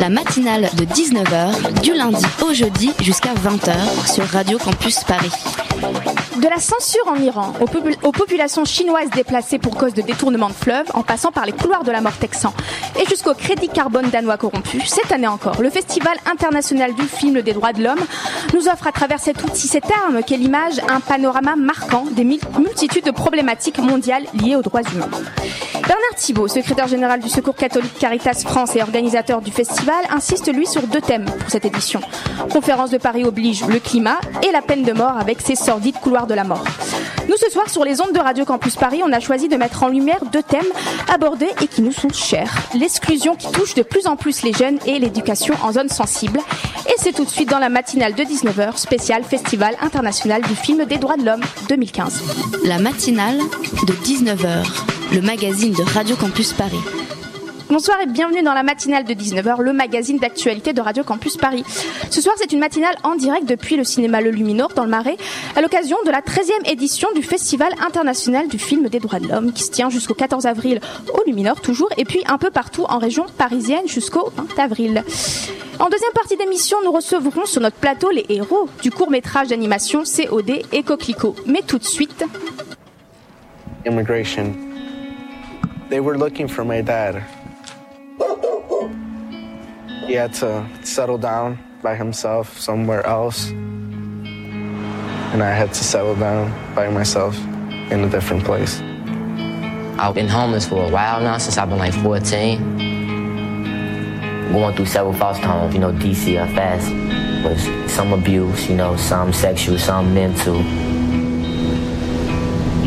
La matinale de 19h, du lundi au jeudi jusqu'à 20h sur Radio Campus Paris. De la censure en Iran aux, popul- aux populations chinoises déplacées pour cause de détournement de fleuves, en passant par les couloirs de la mort texan et jusqu'au crédit carbone danois corrompu, cette année encore, le Festival international du film des droits de l'homme nous offre à travers cet outil, cette arme qu'est l'image, un panorama marquant des multitudes de problématiques mondiales liées aux droits humains. Bernard Thibault, secrétaire général du Secours catholique Caritas France et organisateur du festival, insiste lui sur deux thèmes pour cette édition. Conférence de Paris oblige le climat et la peine de mort avec ses sordides couloirs de la mort. Nous, ce soir, sur les ondes de Radio Campus Paris, on a choisi de mettre en lumière deux thèmes abordés et qui nous sont chers. L'exclusion qui touche de plus en plus les jeunes et l'éducation en zone sensible. Et c'est tout de suite dans la matinale de 19h, spécial Festival international du film des droits de l'homme 2015. La matinale de 19h, le magazine de Radio Campus Paris. Bonsoir et bienvenue dans la matinale de 19h, le magazine d'actualité de Radio Campus Paris. Ce soir, c'est une matinale en direct depuis le cinéma Le Luminor dans le Marais, à l'occasion de la 13e édition du Festival international du film des droits de l'homme qui se tient jusqu'au 14 avril au Luminor toujours, et puis un peu partout en région parisienne jusqu'au 20 avril. En deuxième partie d'émission, nous recevrons sur notre plateau les héros du court-métrage d'animation COD et Coquelicot. Mais tout de suite, immigration. They were looking for my dad. He had to settle down by himself somewhere else. And I had to settle down by myself in a different place. I've been homeless for a while now, since I've been like 14. Going through several foster homes, you know, DCFS was some abuse, you know, some sexual, some mental.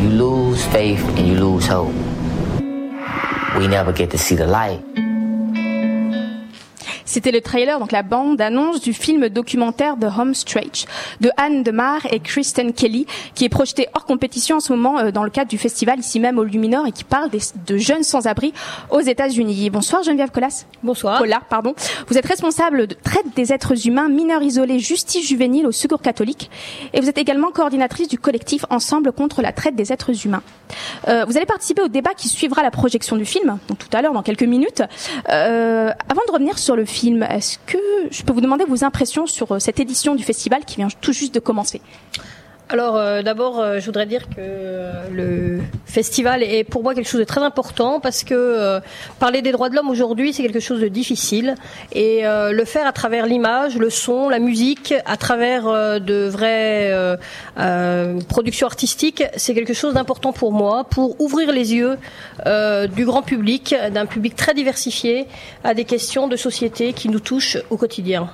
You lose faith and you lose hope. We never get to see the light. C'était le trailer, donc la bande annonce du film documentaire The Home Stretch de Anne Demar et Kristen Kelly, qui est projeté hors compétition en ce moment euh, dans le cadre du festival ici même au Luminor et qui parle des- de jeunes sans-abri aux États-Unis. Bonsoir Geneviève Collas. Bonsoir. Pardon. Vous êtes responsable de traite des êtres humains mineurs isolés justice juvénile au Secours catholique et vous êtes également coordinatrice du collectif Ensemble contre la traite des êtres humains. Euh, vous allez participer au débat qui suivra la projection du film, donc tout à l'heure, dans quelques minutes. Euh, avant de revenir sur le film, est-ce que je peux vous demander vos impressions sur euh, cette édition du festival qui vient tout juste de commencer? Alors euh, d'abord, euh, je voudrais dire que le festival est pour moi quelque chose de très important parce que euh, parler des droits de l'homme aujourd'hui, c'est quelque chose de difficile. Et euh, le faire à travers l'image, le son, la musique, à travers euh, de vraies euh, euh, productions artistiques, c'est quelque chose d'important pour moi pour ouvrir les yeux euh, du grand public, d'un public très diversifié, à des questions de société qui nous touchent au quotidien.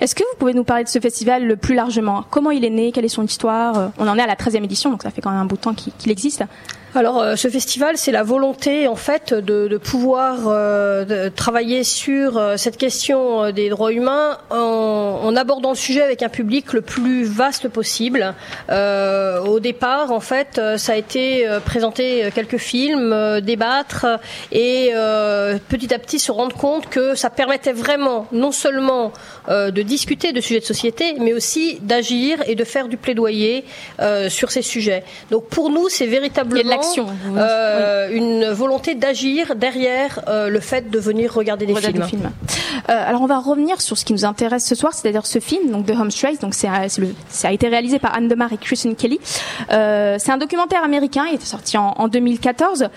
Est-ce que vous pouvez nous parler de ce festival le plus largement? Comment il est né? Quelle est son histoire? Euh, On en est à la 13e édition, donc ça fait quand même un bout de temps qu'il existe. Alors, euh, ce festival, c'est la volonté, en fait, de, de pouvoir euh, de travailler sur euh, cette question euh, des droits humains en, en abordant le sujet avec un public le plus vaste possible. Euh, au départ, en fait, ça a été présenter quelques films, débattre et euh, petit à petit se rendre compte que ça permettait vraiment non seulement euh, de discuter de sujets de société, mais aussi d'agir et de faire du plaidoyer euh, sur ces sujets. Donc pour nous, c'est véritablement Euh, une volonté d'agir derrière euh, le fait de venir regarder des Regarder films. Euh, alors on va revenir sur ce qui nous intéresse ce soir, c'est-à-dire ce film, donc The Home Stretch. Donc c'est, ça a été réalisé par Anne Demar et Kristen Kelly. C'est un documentaire américain, il était sorti en, en 2014.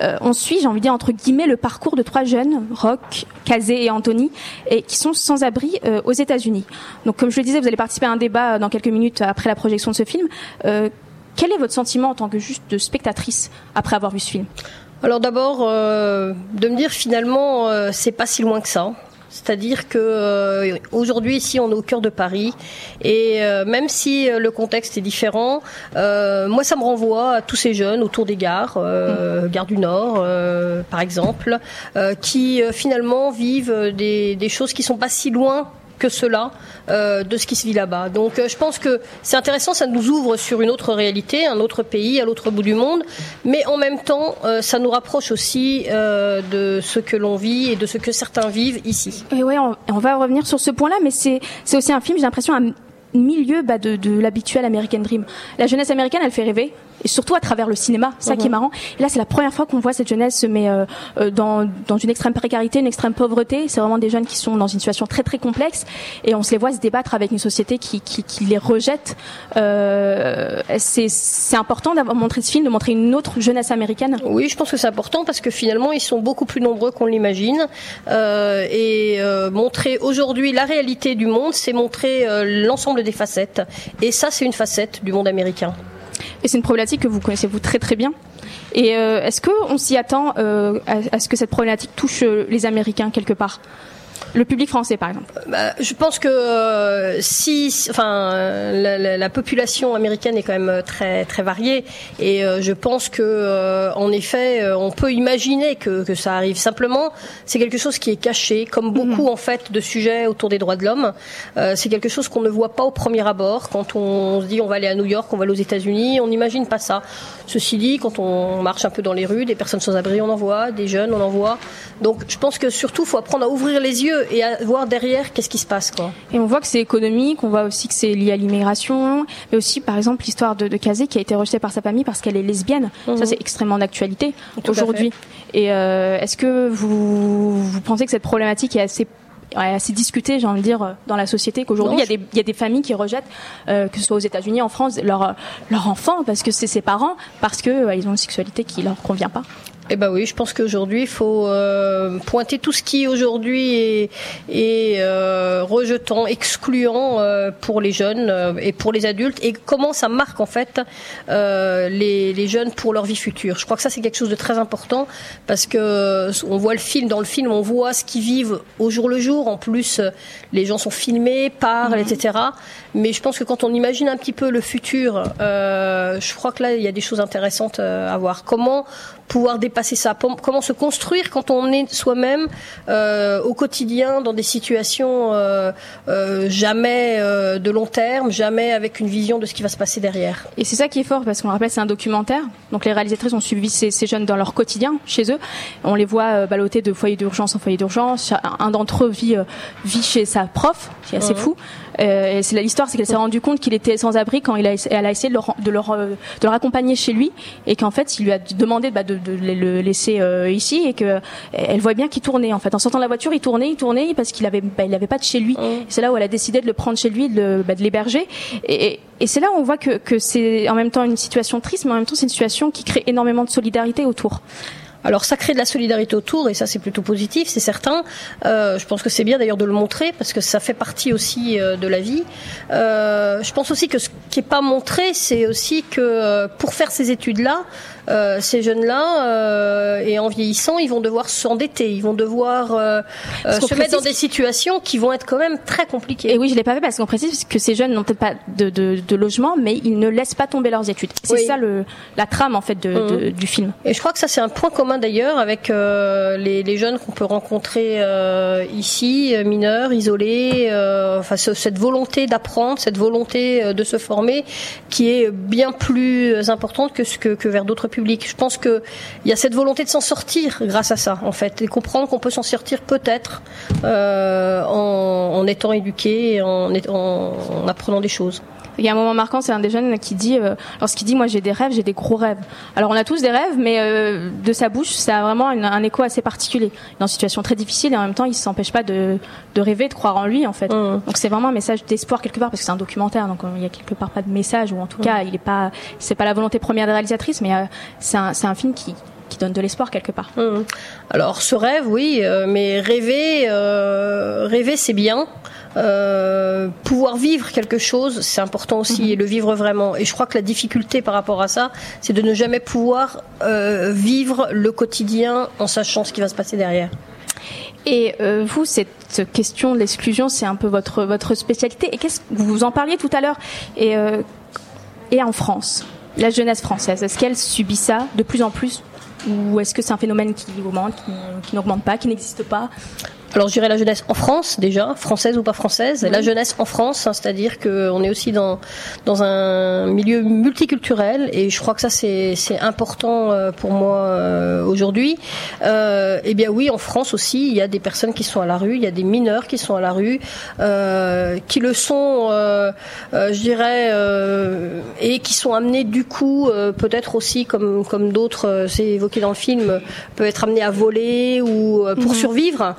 Euh, on suit, j'ai envie de dire entre guillemets, le parcours de trois jeunes, Rock, Kazé et Anthony, et qui sont sans abri aux États-Unis. Donc comme je le disais, vous allez participer à un débat dans quelques minutes après la projection de ce film. Quel est votre sentiment en tant que juste de spectatrice après avoir vu ce film? Alors d'abord, euh, de me dire finalement, euh, c'est pas si loin que ça. C'est-à-dire que euh, aujourd'hui ici on est au cœur de Paris. Et euh, même si euh, le contexte est différent, moi ça me renvoie à tous ces jeunes autour des gares, euh, gare du Nord par exemple, qui finalement vivent des, des choses qui sont pas si loin que cela euh, de ce qui se vit là-bas. Donc euh, je pense que c'est intéressant, ça nous ouvre sur une autre réalité, un autre pays, à l'autre bout du monde, mais en même temps, euh, ça nous rapproche aussi de ce que l'on vit et de ce que certains vivent ici. Et ouais, on, va revenir sur ce point-là, mais c'est aussi un film, j'ai l'impression, à milieu bah, de, de l'habituel American Dream. La jeunesse américaine, elle fait rêver, et surtout à travers le cinéma, ça qui est Mhm. marrant. Et là, c'est la première fois qu'on voit cette jeunesse se met euh, euh, dans, dans une extrême précarité, une extrême pauvreté. C'est vraiment des jeunes qui sont dans une situation très très complexe, et on se les voit se débattre avec une société qui, qui, qui les rejette. Euh, c'est c'est important d'avoir montré ce film, de montrer une autre jeunesse américaine. Oui, je pense que c'est important parce que finalement, ils sont beaucoup plus nombreux qu'on l'imagine. Euh, et euh, montrer aujourd'hui la réalité du monde, c'est montrer euh, l'ensemble des facettes. Et ça, c'est une facette du monde américain. Et c'est une problématique que vous connaissez vous très très bien. Et euh, est-ce qu'on s'y attend euh, à, ce que cette problématique touche euh, les Américains quelque part? Le public français, par exemple. Bah, je pense que euh, si, enfin, la, la- la population américaine est quand même euh, très très variée, et euh, je pense que, euh, en effet, on peut imaginer que, que ça arrive. Simplement, c'est quelque chose qui est caché, comme beaucoup en fait de sujets autour des droits de l'homme. C'est quelque chose qu'on ne voit pas au premier abord. Quand on se dit on va aller à New York, on va aller aux États-Unis, on n'imagine pas ça. Ceci dit, quand on marche un peu dans les rues, des personnes sans abri, on en voit, des jeunes, on en voit. Donc, je pense que surtout, faut apprendre à ouvrir les yeux et à voir derrière qu'est-ce qui se passe, quoi. Et on voit que c'est économique, on voit aussi que c'est lié à l'immigration, mais aussi, par exemple, l'histoire de, de Kazé qui a été rejetée par sa famille parce qu'elle est lesbienne. Mhm. Ça, c'est extrêmement d'actualité aujourd'hui. Et euh, est-ce que vous, vous pensez que cette problématique est assez ouais, assez discutée, j'ai envie de dire, dans la société, qu'aujourd'hui, il y, a des- il y a des familles qui rejettent, euh, que ce soit aux États-Unis, en France, leur, leur enfant, parce que c'est ses parents, parce que euh, ils ont une sexualité qui leur convient pas. Eh ben oui, je pense qu'aujourd'hui, il faut euh, pointer tout ce qui aujourd'hui est, est euh, rejetant, excluant euh, pour les jeunes euh, et pour les adultes, et comment ça marque en fait euh, les, les jeunes pour leur vie future. Je crois que ça c'est quelque chose de très important parce que on voit le film, dans le film, on voit ce qu'ils vivent au jour le jour. En plus, les gens sont filmés, parlent, etc. Mais je pense que quand on imagine un petit peu le futur, euh, je crois que là il y a des choses intéressantes euh, à voir. Comment pouvoir dépasser ça? Comment se construire quand on est soi-même euh, au quotidien dans des situations euh, jamais de long terme, jamais avec une vision de ce qui va se passer derrière? Et c'est ça qui est fort parce qu'on le rappelle, c'est un documentaire. Donc les réalisatrices ont suivi ces, ces jeunes dans leur quotidien chez eux. On les voit balloter de foyer d'urgence en foyer d'urgence. Un, d'entre eux vit, vit chez sa prof, c'est assez Mhm. fou. Et c'est la- l'histoire, c'est qu'elle s'est rendue compte qu'il était sans abri quand il a, elle a essayé de leur, de leur, de leur accompagner chez lui et qu'en fait, il lui a demandé bah, de, de le laisser euh, ici et que elle voit bien qu'il tournait en fait. En sortant de la voiture, il tournait, il tournait parce qu'il avait, bah, il avait pas de chez lui. Et C'est là où elle a décidé de le prendre chez lui, de, bah, de l'héberger. Et, et- et c'est là où on voit que, que c'est en même temps une situation triste, mais en même temps c'est une situation qui crée énormément de solidarité autour. Alors ça crée de la solidarité autour et ça c'est plutôt positif, c'est certain. Euh, je pense que c'est bien d'ailleurs de le montrer parce que ça fait partie aussi euh, de la vie. Euh, je pense aussi que ce qui est pas montré, c'est aussi que pour faire ces études-là, euh, ces jeunes-là, euh, et en vieillissant, ils vont devoir s'endetter, ils vont devoir euh, se mettre dans des situations qui vont être quand même très compliquées. Et oui, je l'ai pas fait parce qu'on précise que ces jeunes n'ont peut-être pas de, de, de logement, mais ils ne laissent pas tomber leurs études. C'est Oui. ça le, la trame en fait de, de- du film. Et je crois que ça c'est un point commun d'ailleurs avec les, les jeunes qu'on peut rencontrer ici, mineurs, isolés, enfin ce- cette volonté d'apprendre, cette volonté de se former, qui est bien plus importante que ce que, que vers d'autres publics. Je pense que il y a cette volonté de s'en sortir grâce à ça en fait, et comprendre qu'on peut s'en sortir peut-être euh, en, étant éduqué, en apprenant des choses. Il y a un moment marquant, c'est un des jeunes qui dit, euh, lorsqu'il dit, moi j'ai des rêves, j'ai des gros rêves. Alors on a tous des rêves, mais euh, de sa bouche, ça a vraiment une- un écho assez particulier. Il est dans une situation très difficile et en même temps, il s'empêche pas de, de rêver, de croire en lui en fait. Donc c'est vraiment un message d'espoir quelque part parce que c'est un documentaire, donc euh, il y a quelque part pas de message ou en tout cas, il est pas, c'est pas la volonté première des réalisatrices, mais euh, c'est un, film qui qui donne de l'espoir quelque part. Mhm. Alors ce rêve, oui, euh, mais rêver, euh, rêver c'est bien. Euh, pouvoir vivre quelque chose, c'est important aussi, et le vivre vraiment. Et je crois que la difficulté par rapport à ça, c'est de ne jamais pouvoir euh, vivre le quotidien en sachant ce qui va se passer derrière. Et euh, vous, cette question de l'exclusion, c'est un peu votre votre spécialité. Et qu'est-ce vous vous en parliez tout à l'heure et et en France, la jeunesse française, est-ce qu'elle subit ça de plus en plus? Ou est-ce que c'est un phénomène qui augmente, qui, qui n'augmente pas, qui n'existe pas? Alors je dirais la jeunesse en France déjà, française ou pas française. La jeunesse en France, hein, c'est-à-dire qu'on est aussi dans dans un milieu multiculturel et je crois que ça c'est c'est important euh, pour moi euh, aujourd'hui. Euh, eh bien oui, en France aussi, il y a des personnes qui sont à la rue, il y a des mineurs qui sont à la rue, euh, qui le sont, euh, je dirais, et qui sont amenés du coup peut-être aussi comme comme d'autres, c'est évoqué dans le film, peut être amenés à voler ou pour mhm. survivre.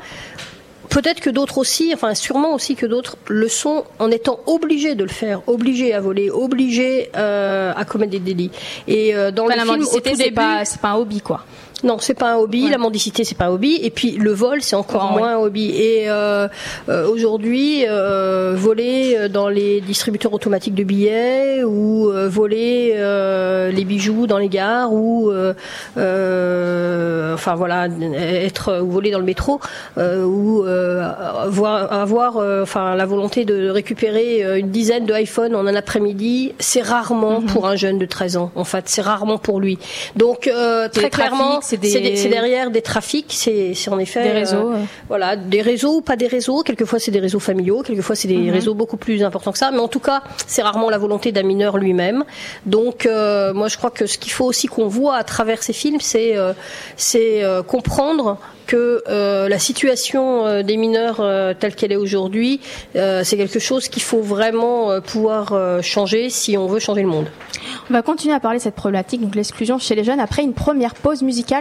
Peut-être que d'autres aussi, enfin sûrement aussi que d'autres le sont en étant obligés de le faire, obligés à voler, obligés euh, à commettre des délits. Et euh, dans le film, au tout c'est pas, c'est pas un hobby quoi. Non, c'est pas un hobby. La mendicité, c'est pas un hobby. Et puis le vol, c'est encore moins un hobby. Et euh, euh, aujourd'hui, euh, voler dans les distributeurs automatiques de billets ou euh, voler euh, les bijoux dans les gares ou enfin voilà, être ou voler dans le métro ou avoir, avoir enfin la volonté de récupérer une dizaine de iPhone en un après-midi, c'est rarement mhm. pour un jeune de 13 ans. En fait, c'est rarement pour lui. Donc très clairement c'est derrière des trafics, c'est en effet des réseaux. Euh, voilà, des réseaux ou pas des réseaux. Quelquefois c'est des réseaux familiaux, quelquefois c'est des mhm. réseaux beaucoup plus importants que ça. Mais en tout cas, c'est rarement la volonté d'un mineur lui-même. Donc, euh, moi, je crois que ce qu'il faut aussi qu'on voit à travers ces films, c'est euh, c'est comprendre que la situation des mineurs telle qu'elle est aujourd'hui, c'est quelque chose qu'il faut vraiment pouvoir changer si on veut changer le monde. On va continuer à parler de cette problématique, donc l'exclusion chez les jeunes, après une première pause musicale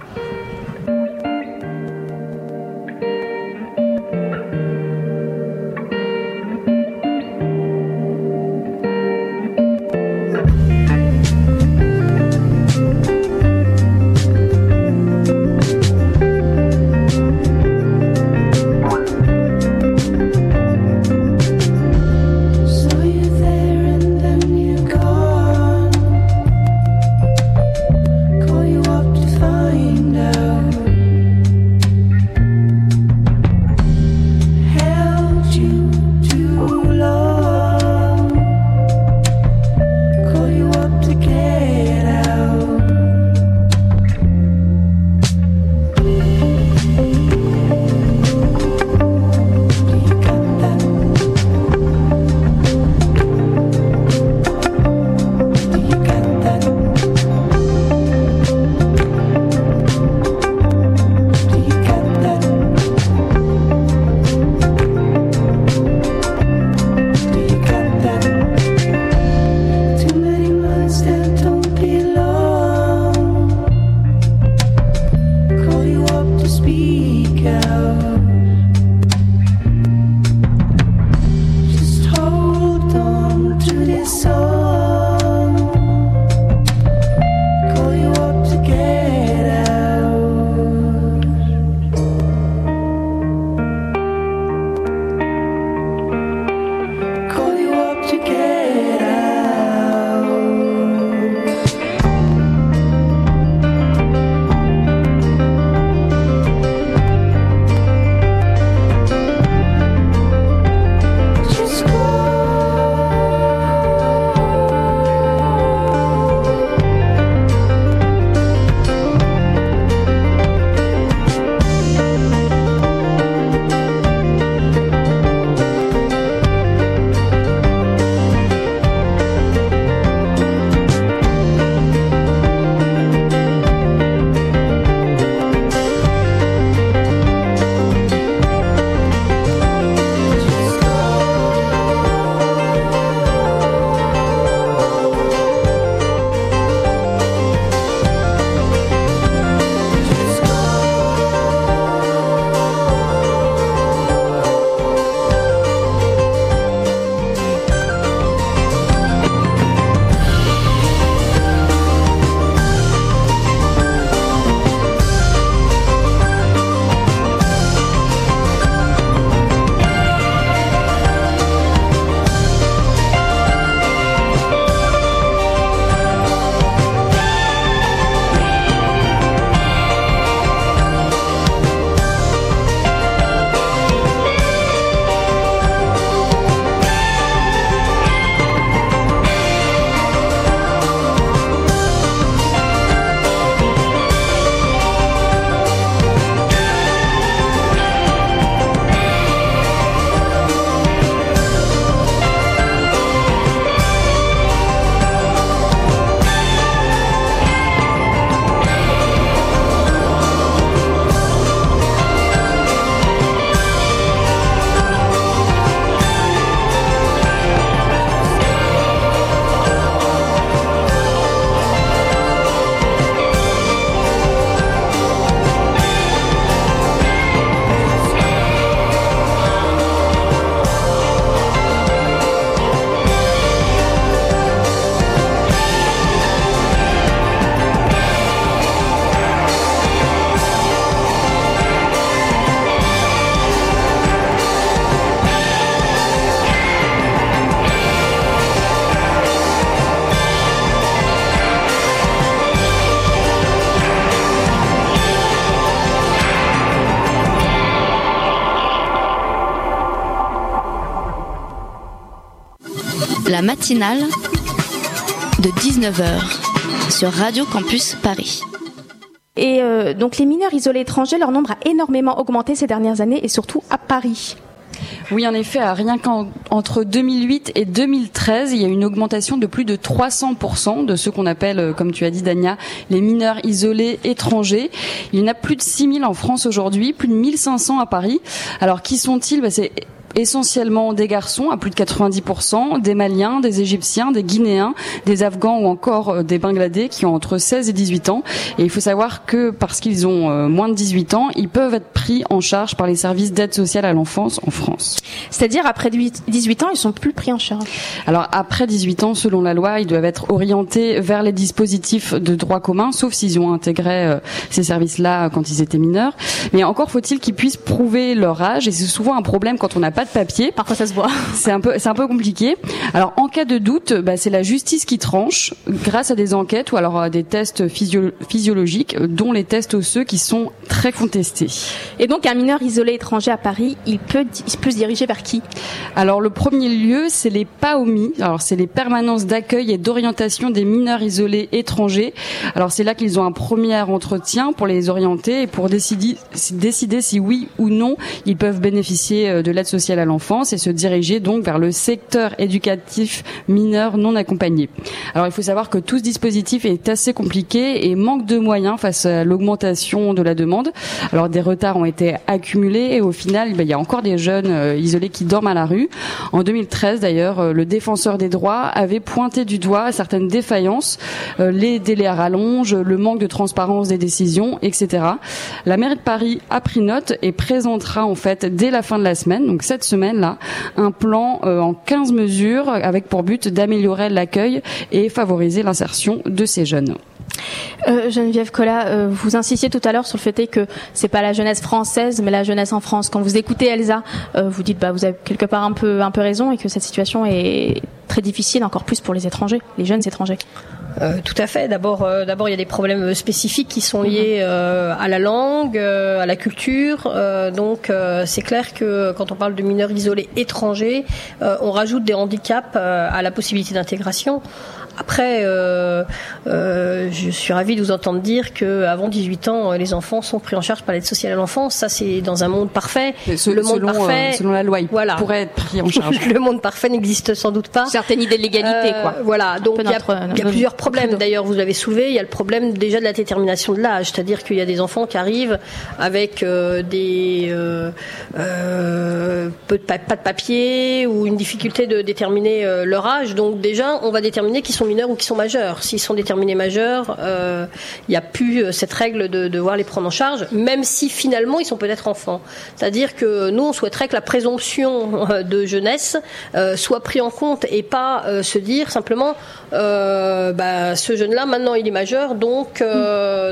La matinale de 19h sur Radio Campus Paris. Et euh, donc les mineurs isolés étrangers, leur nombre a énormément augmenté ces dernières années et surtout à Paris. Oui, en effet, rien qu'entre 2008 et 2013, il y a une augmentation de plus de 300% de ce qu'on appelle, euh, comme tu as dit, Dania, les mineurs isolés étrangers. Il y en a plus de 6000 en France aujourd'hui, plus de 1500 à Paris. Alors, qui sont-ils? Bah, C'est essentiellement des garçons à plus de 90%, des Maliens, des Égyptiens, des Guinéens, des Afghans ou encore euh, des Bangladais qui ont entre 16 et 18 ans. Et il faut savoir que parce qu'ils ont euh, moins de 18 ans, ils peuvent être pris en charge par les services d'aide sociale à l'enfance en France. C'est-à-dire après 18 ans, ils sont plus pris en charge. Alors après 18 ans, selon la loi, ils doivent être orientés vers les dispositifs de droit commun, sauf s'ils ont intégré euh, ces services-là quand ils étaient mineurs. Mais encore faut-il qu'ils puissent prouver leur âge, et c'est souvent un problème quand on n'a pas de papier. Parfois ça se voit. C'est un peu, c'est un peu compliqué. Alors en cas de doute, bah, c'est la justice qui tranche grâce à des enquêtes ou alors à des tests physiologiques, dont les tests osseux qui sont très contestés. Et donc un mineur isolé étranger à Paris, il peut, il peut se diriger vers qui? Alors le premier lieu, c'est les PAOMI. Alors c'est les permanences d'accueil et d'orientation des mineurs isolés étrangers. Alors c'est là qu'ils ont un premier entretien pour les orienter et pour décider, décider si oui ou non ils peuvent bénéficier euh, de l'aide sociale à l'enfance et se diriger donc vers le secteur éducatif mineur non accompagné. Alors il faut savoir que tout ce dispositif est assez compliqué et manque de moyens face à l'augmentation de la demande. Alors des retards ont été accumulés et au final ben, il y a encore des jeunes euh, isolés qui dorment à la rue. En 2013 d'ailleurs, euh, le défenseur des droits avait pointé du doigt certaines défaillances, euh, les délais à rallonge, le manque de transparence des décisions, etc. La mairie de Paris a pris note et présentera en fait dès la fin de la semaine, donc cette semaine-là un plan euh, en 15 mesures avec pour but d'améliorer l'accueil et favoriser l'insertion de ces jeunes. Euh, Geneviève Collat, euh, vous insistiez tout à l'heure sur le fait que c'est pas la jeunesse française, mais la jeunesse en France. Quand vous écoutez Elsa, vous dites bah vous avez quelque part un peu un peu raison et que cette situation est très difficile, encore plus pour les étrangers, les jeunes étrangers. Euh, tout à fait. D'abord, euh, d'abord, il y a des problèmes spécifiques qui sont liés mhm. euh, à la langue, à la culture. donc, c'est clair que quand on parle de mineurs isolés étrangers, on rajoute des handicaps à la possibilité d'intégration. Après, euh, euh, je suis ravie de vous entendre dire que avant 18 ans, les enfants sont pris en charge par l'aide sociale à l'enfance. Ça, c'est dans un monde parfait. le monde parfait, selon la loi, il voilà. pourrait être pris en charge. le monde parfait n'existe sans doute pas. Certaines idées de l'égalité, quoi. Voilà. Donc il y a, plusieurs problèmes. D'ailleurs, vous l'avez soulevé. Il y a le problème déjà de la détermination de l'âge, c'est-à-dire qu'il y a des enfants qui arrivent avec des peu de, pas de papier ou une difficulté de déterminer leur âge. Donc déjà, on va déterminer qu'ils sont mineurs ou qui sont majeurs. S'ils sont déterminés majeurs, euh, il n'y a plus euh, cette règle de devoir les prendre en charge, même si finalement ils sont peut-être enfants. C'est-à-dire que nous, on souhaiterait que la présomption euh, de jeunesse soit prise en compte et pas se dire simplement bah, ce jeune-là maintenant il est majeur, donc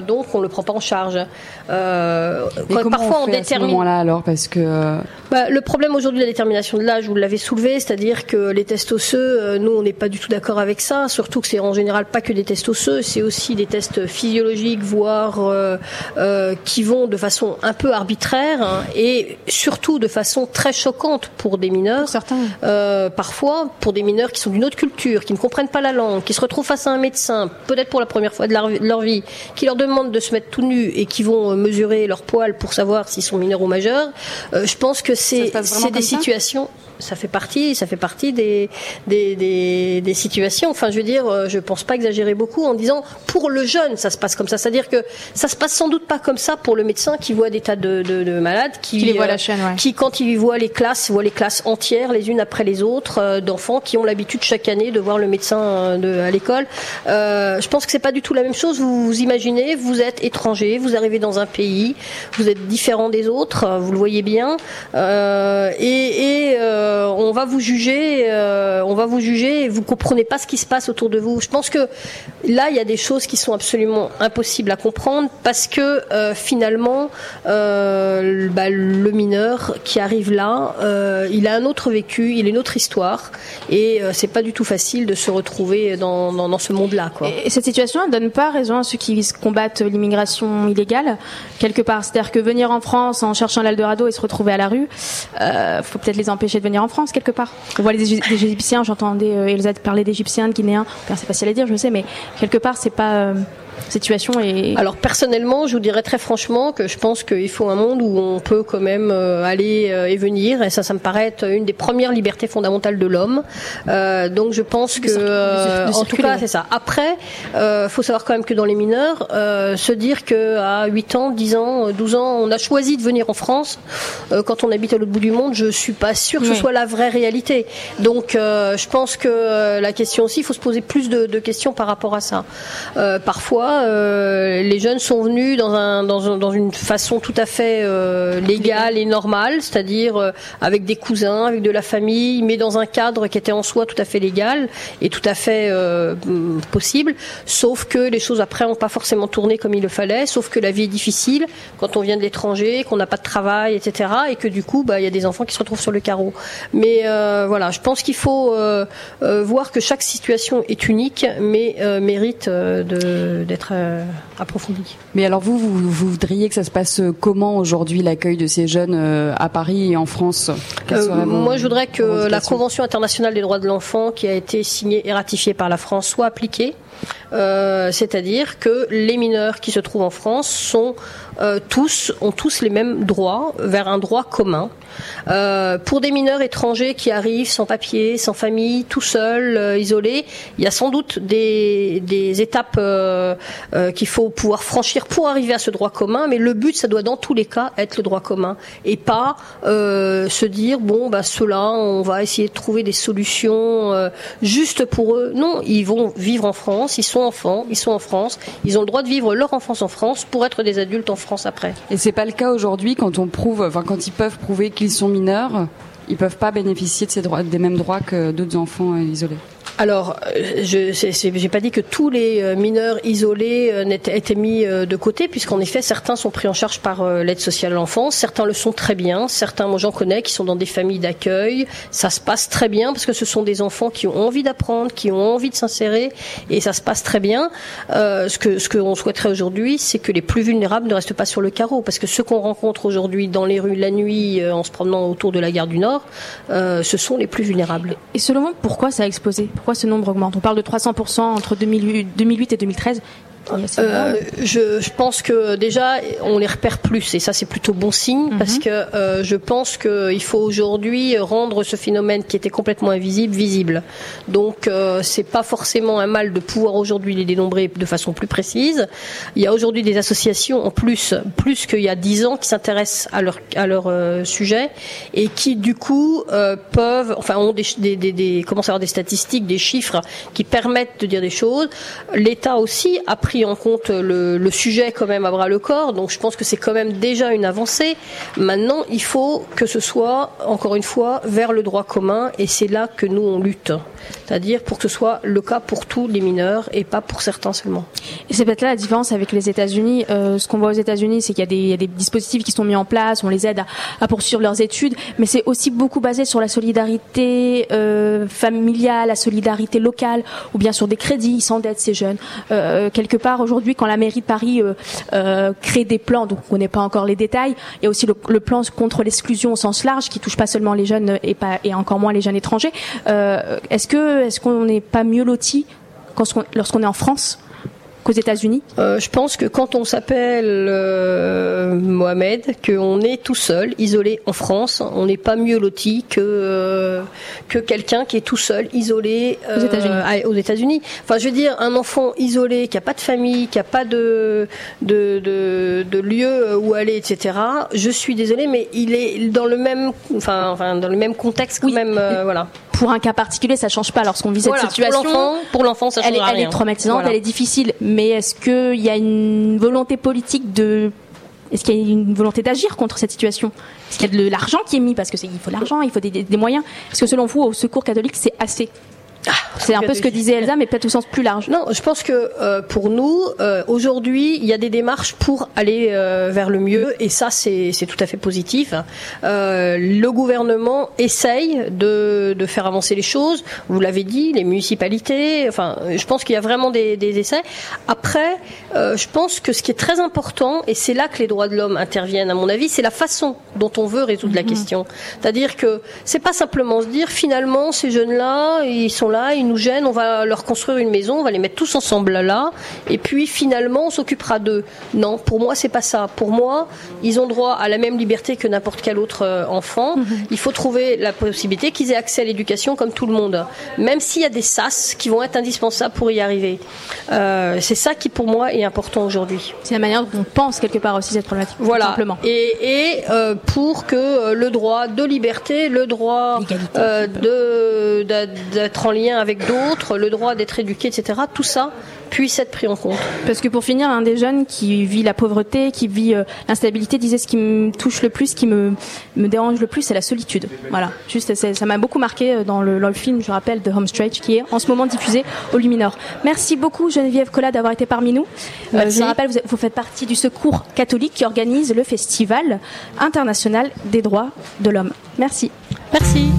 donc on le prend pas en charge. parfois on, détermine. À là alors parce que bah, le problème aujourd'hui de la détermination de l'âge, vous l'avez soulevé, c'est-à-dire que les tests osseux, nous on n'est pas du tout d'accord avec ça surtout que c'est en général pas que des tests osseux, c'est aussi des tests physiologiques, voire euh, euh, qui vont de façon un peu arbitraire hein, et surtout de façon très choquante pour des mineurs. certains. Euh, parfois, pour des mineurs qui sont d'une autre culture, qui ne comprennent pas la langue, qui se retrouvent face à un médecin, peut-être pour la première fois de leur, vie, qui leur demande de se mettre tout nu et qui vont mesurer leur poil pour savoir s'ils sont mineurs ou majeurs. je pense que c'est des situations ça fait partie, ça fait partie des, des, des, des, situations. Enfin, je veux dire, euh, je pense pas exagérer beaucoup en disant pour le jeune, ça se passe comme ça. C'est-à-dire que ça se passe sans doute pas comme ça pour le médecin qui voit des tas de, de, de malades, qui, qui voit la euh, chaîne, ouais. qui quand il voit les classes, voit les classes entières, les unes après les autres, euh, d'enfants qui ont l'habitude chaque année de voir le médecin de, à l'école. je pense que c'est pas du tout la même chose. Vous vous imaginez, vous êtes étranger, vous arrivez dans un pays, vous êtes différent des autres, vous le voyez bien, et, et euh, on va vous juger, euh, on va vous juger vous comprenez pas ce qui se passe autour de vous. Je pense que là, il y a des choses qui sont absolument impossibles à comprendre parce que euh, finalement, bah, le mineur qui arrive là, il a un autre vécu, il a une autre histoire et c'est pas du tout facile de se retrouver dans, ce monde-là. Et cette situation ne donne pas raison à ceux qui combattent l'immigration illégale quelque part. C'est-à-dire que venir en France en cherchant l'Eldorado et se retrouver à la rue, faut peut-être les empêcher de venir en France quelque part. On voit les Égyptiens, j'entendais euh, Elsa parler d'Égyptiens, de Guinéens. Enfin, c'est facile à dire, je sais, mais quelque part, c'est pas euh, situation et Alors personnellement, je vous dirais très franchement que je pense qu'il faut un monde où on peut quand même euh, aller euh, et venir, et ça, ça me paraît être une des premières libertés fondamentales de l'homme. Euh, donc je pense que, euh, en tout cas, c'est ça. Après, euh, faut savoir quand même que dans les mineurs, se dire que à 8 ans, 10 ans, euh, 12 ans, on a choisi de venir en France quand on habite à l'autre bout du monde, je suis pas sûre que ce Oui. soit la vraie réalité. Donc je pense que la question aussi, il faut se poser plus de, de questions par rapport à ça. Euh, euh, les jeunes sont venus dans, un, dans, un- dans une façon tout à fait euh, légale et normale, c'est-à-dire euh, avec des cousins, avec de la famille, mais dans un cadre qui était en soi tout à fait légal et tout à fait mm, possible. Sauf que les choses après n'ont pas forcément tourné comme il le fallait, sauf que la vie est difficile quand on vient de l'étranger, qu'on n'a pas de travail, etc. Et que du coup, bah, il y a des enfants qui se retrouvent sur le carreau. Mais voilà, je pense qu'il faut voir que chaque situation est unique, mais mérite d'être euh, approfondie. Mais alors vous, vous, vous voudriez que ça se passe comment aujourd'hui l'accueil de ces jeunes euh, à Paris et en France? Euh, moi, je voudrais que la Convention internationale des droits de l'enfant, qui a été signée et ratifiée par la France, soit appliquée. Euh, C'est-à-dire que les mineurs qui se trouvent en France euh, ont tous les mêmes droits vers un droit commun. Euh, pour des mineurs étrangers qui arrivent sans papier, sans famille, tout seuls, isolés, il y a sans doute des, étapes qu'il faut pouvoir franchir pour arriver à ce droit commun. Mais le but, ça doit dans tous les cas être le droit commun et pas se dire bon bah ceux-là, on va essayer de trouver des solutions juste pour eux. Non, ils vont vivre en France, ils sont enfants, ils sont en France, ils ont le droit de vivre leur enfance en France pour être des adultes en France après. Et c'est pas le cas aujourd'hui quand on prouve, quand ils peuvent prouver qu'ils sont mineurs, ils peuvent pas bénéficier de ces droits, des mêmes droits que d'autres enfants isolés. Alors, euh, je j'ai pas dit que tous les euh, mineurs isolés euh, étaient mis de côté, puisqu'en effet, certains sont pris en charge par l'aide sociale à l'enfance, certains le sont très bien, certains, moi j'en connais, qui sont dans des familles d'accueil. Ça se passe très bien parce que ce sont des enfants qui ont envie d'apprendre, qui ont envie de s'insérer, et ça se passe très bien. Euh, ce que ce qu'on souhaiterait aujourd'hui, c'est que les plus vulnérables ne restent pas sur le carreau, parce que ceux qu'on rencontre aujourd'hui dans les rues la nuit, en se promenant autour de la gare du Nord, euh, ce sont les plus vulnérables. Et selon vous, pourquoi ça a explosé? Pourquoi ce nombre augmente? On parle de 300% entre 2008, 2008 et 2013. Euh, énorme. je, je pense que déjà on les repère plus et ça c'est plutôt bon signe parce que euh, je pense qu'il faut aujourd'hui rendre ce phénomène qui était complètement invisible visible. Donc euh, c'est pas forcément un mal de pouvoir aujourd'hui les dénombrer de façon plus précise. Il y a aujourd'hui des associations en plus plus qu'il y a dix ans qui s'intéressent à leur à leur euh, sujet et qui du coup euh, peuvent enfin ont des, des, des, des commencent à avoir des statistiques, des chiffres qui permettent de dire des choses. L'État aussi a pris en compte le, sujet quand même à bras le corps, donc je pense que c'est quand même déjà une avancée. Maintenant, il faut que ce soit encore une fois vers le droit commun et c'est là que nous on lutte, c'est-à-dire pour que ce soit le cas pour tous les mineurs et pas pour certains seulement. Et c'est peut-être là la différence avec les États-Unis. Euh, ce qu'on voit aux États-Unis, c'est qu'il y, a des- dispositifs qui sont mis en place, on les aide à, à poursuivre leurs études, mais c'est aussi beaucoup basé sur la solidarité euh, familiale, la solidarité locale, ou bien sur des crédits, ils s'endettent ces jeunes. Euh, quelque part, aujourd'hui, quand la mairie de Paris euh, euh, crée des plans, donc on connaît pas encore les détails, il y a aussi le, plan contre l'exclusion au sens large, qui touche pas seulement les jeunes et, pas, et encore moins les jeunes étrangers. Euh, est-ce que est-ce qu'on n'est pas mieux loti lorsqu'on est en France qu'aux États-Unis? Euh, je pense que quand on s'appelle euh, Mohamed, qu'on est tout seul, isolé en France, on n'est pas mieux loti que euh, que quelqu'un qui est tout seul, isolé Aux États-Unis. aux États-Unis. Enfin, je veux dire, un enfant isolé qui a pas de famille, qui a pas de de, de de lieu où aller, etc. Je suis désolée, mais il est dans le même, enfin, enfin dans le même contexte quand même, euh, voilà. Pour un cas particulier, ça change pas. Lorsqu'on vit Voilà, cette situation, pour l'enfant, ça elle, est, elle est traumatisante, Voilà. elle est difficile. Mais est-ce qu'il y a une volonté politique de est-ce qu'il y a une volonté d'agir contre cette situation? Est-ce qu'il y a de l'argent qui est mis? Parce que c'est- il faut de l'argent, il faut des, des- des moyens. Est-ce que selon vous, au Secours catholique, c'est assez? C'est un peu ce que disait Elsa, mais peut-être au sens plus large. Non, je pense que euh, pour nous, euh, aujourd'hui, il y a des démarches pour aller euh, vers le mieux, et ça, c'est tout à fait positif. Euh, le gouvernement essaye de, de faire avancer les choses. Vous l'avez dit, les municipalités. Enfin, je pense qu'il y a vraiment des, des essais. Après, euh, je pense que ce qui est très important, et c'est là que les droits de l'homme interviennent, à mon avis, c'est la façon dont on veut résoudre la question. C'est-à-dire que c'est pas simplement se dire finalement ces jeunes-là, ils sont là, ils nous gênent, on va leur construire une maison, on va les mettre tous ensemble là, et puis finalement on s'occupera d'eux. Non, pour moi c'est pas ça. Pour moi, ils ont droit à la même liberté que n'importe quel autre euh, enfant. Il faut trouver la possibilité qu'ils aient accès à l'éducation comme tout le monde, même s'il y a des sas qui vont être indispensables pour y arriver. Euh, c'est ça qui pour moi est important aujourd'hui. C'est la manière dont on pense quelque part aussi cette problématique. tout Voilà. simplement. Et, et euh, pour que le droit de liberté, le droit euh, de d'être en lien avec d'autres, le droit d'être éduqué, etc. Tout ça puisse être pris en compte. Parce que pour finir, un des jeunes qui vit la pauvreté, qui vit euh, l'instabilité, disait ce qui me touche le plus, ce qui me, me dérange le plus, c'est la solitude. Voilà. Juste, ça m'a beaucoup marqué euh, dans le, dans le film, je rappelle, de Home Stretch, qui est en ce moment diffusé au Luminor. Merci beaucoup, Geneviève Collat, d'avoir été parmi nous. Euh, je rappelle, vous, êtes- vous faites partie du Secours catholique qui organise le Festival international des droits de l'homme. Merci. Merci.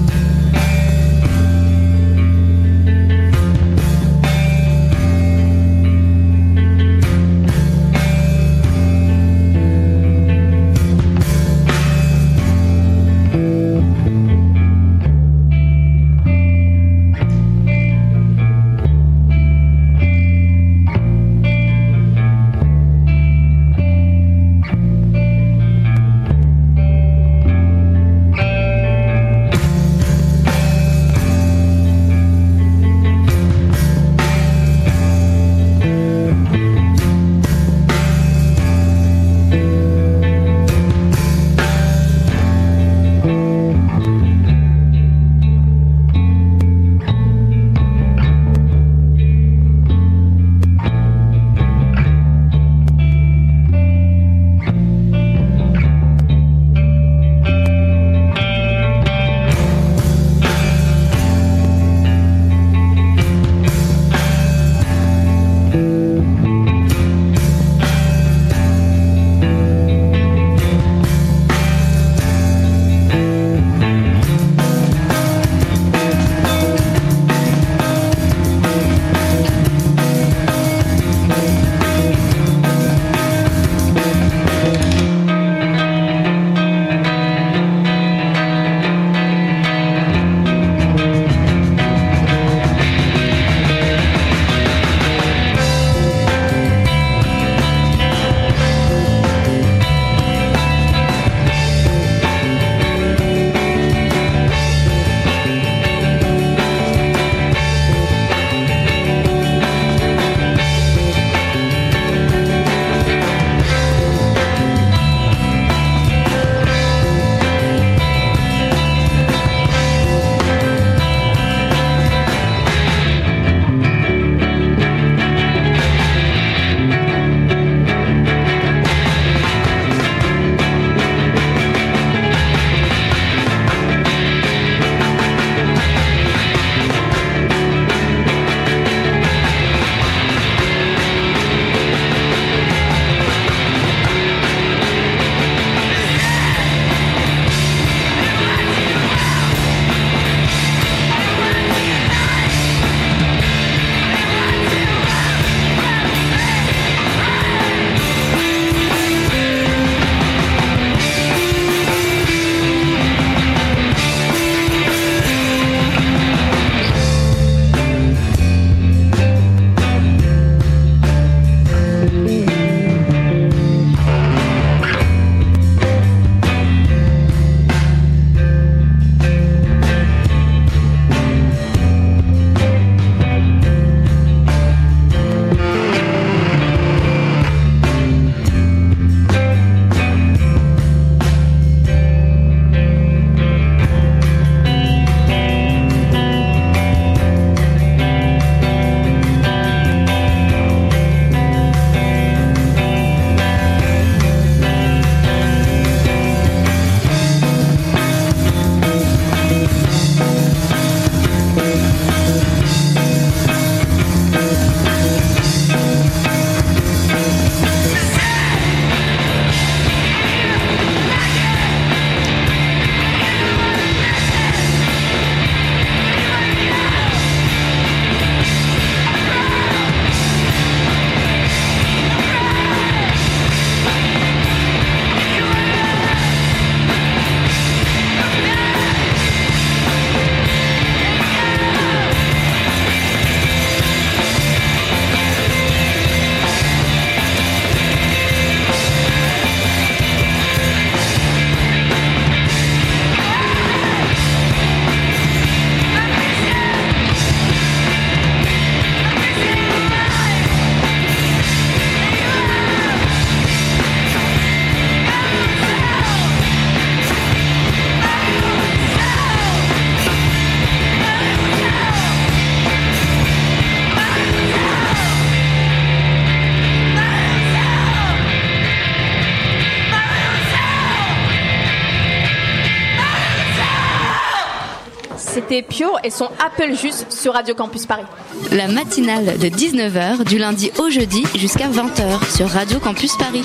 Et son Apple Juste sur Radio Campus Paris. La matinale de 19h du lundi au jeudi jusqu'à 20h sur Radio Campus Paris.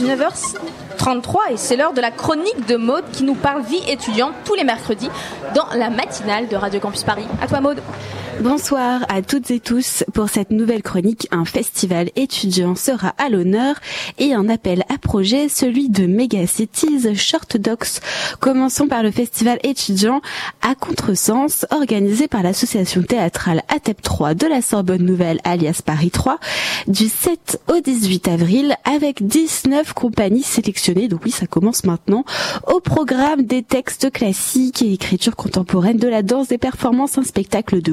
19h33 et c'est l'heure de la chronique de Maude qui nous parle vie étudiante tous les mercredis dans la matinale de Radio Campus Paris. À toi Maude. Bonsoir à toutes et tous. Pour cette nouvelle chronique, un festival étudiant sera à l'honneur et un appel à projet, celui de Megacities Short Docs. Commençons par le festival étudiant à contresens, organisé par l'association théâtrale ATEP 3 de la Sorbonne Nouvelle, alias Paris 3, du 7 au 18 avril, avec 19 compagnies sélectionnées. Donc oui, ça commence maintenant. Au programme des textes classiques et écriture contemporaine, de la danse, des performances, un spectacle de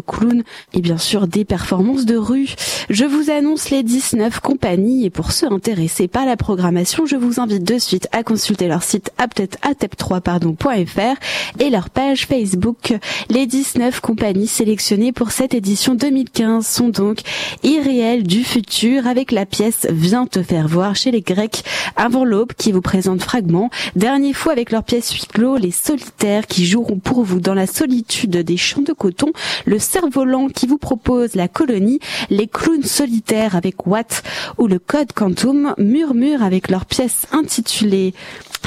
et bien sûr des performances de rue. Je vous annonce les 19 compagnies et pour ceux intéressés par la programmation, je vous invite de suite à consulter leur site atep3pardon.fr et leur page Facebook. Les 19 compagnies sélectionnées pour cette édition 2015 sont donc Irréel du futur avec la pièce Viens te faire voir chez les Grecs avant l'aube qui vous présente Fragment. Dernier fou avec leur pièce huis clos, les solitaires qui joueront pour vous dans la solitude des champs de coton, le cerveau qui vous propose la colonie, les clowns solitaires avec Watt ou le Code Quantum murmurent avec leur pièce intitulée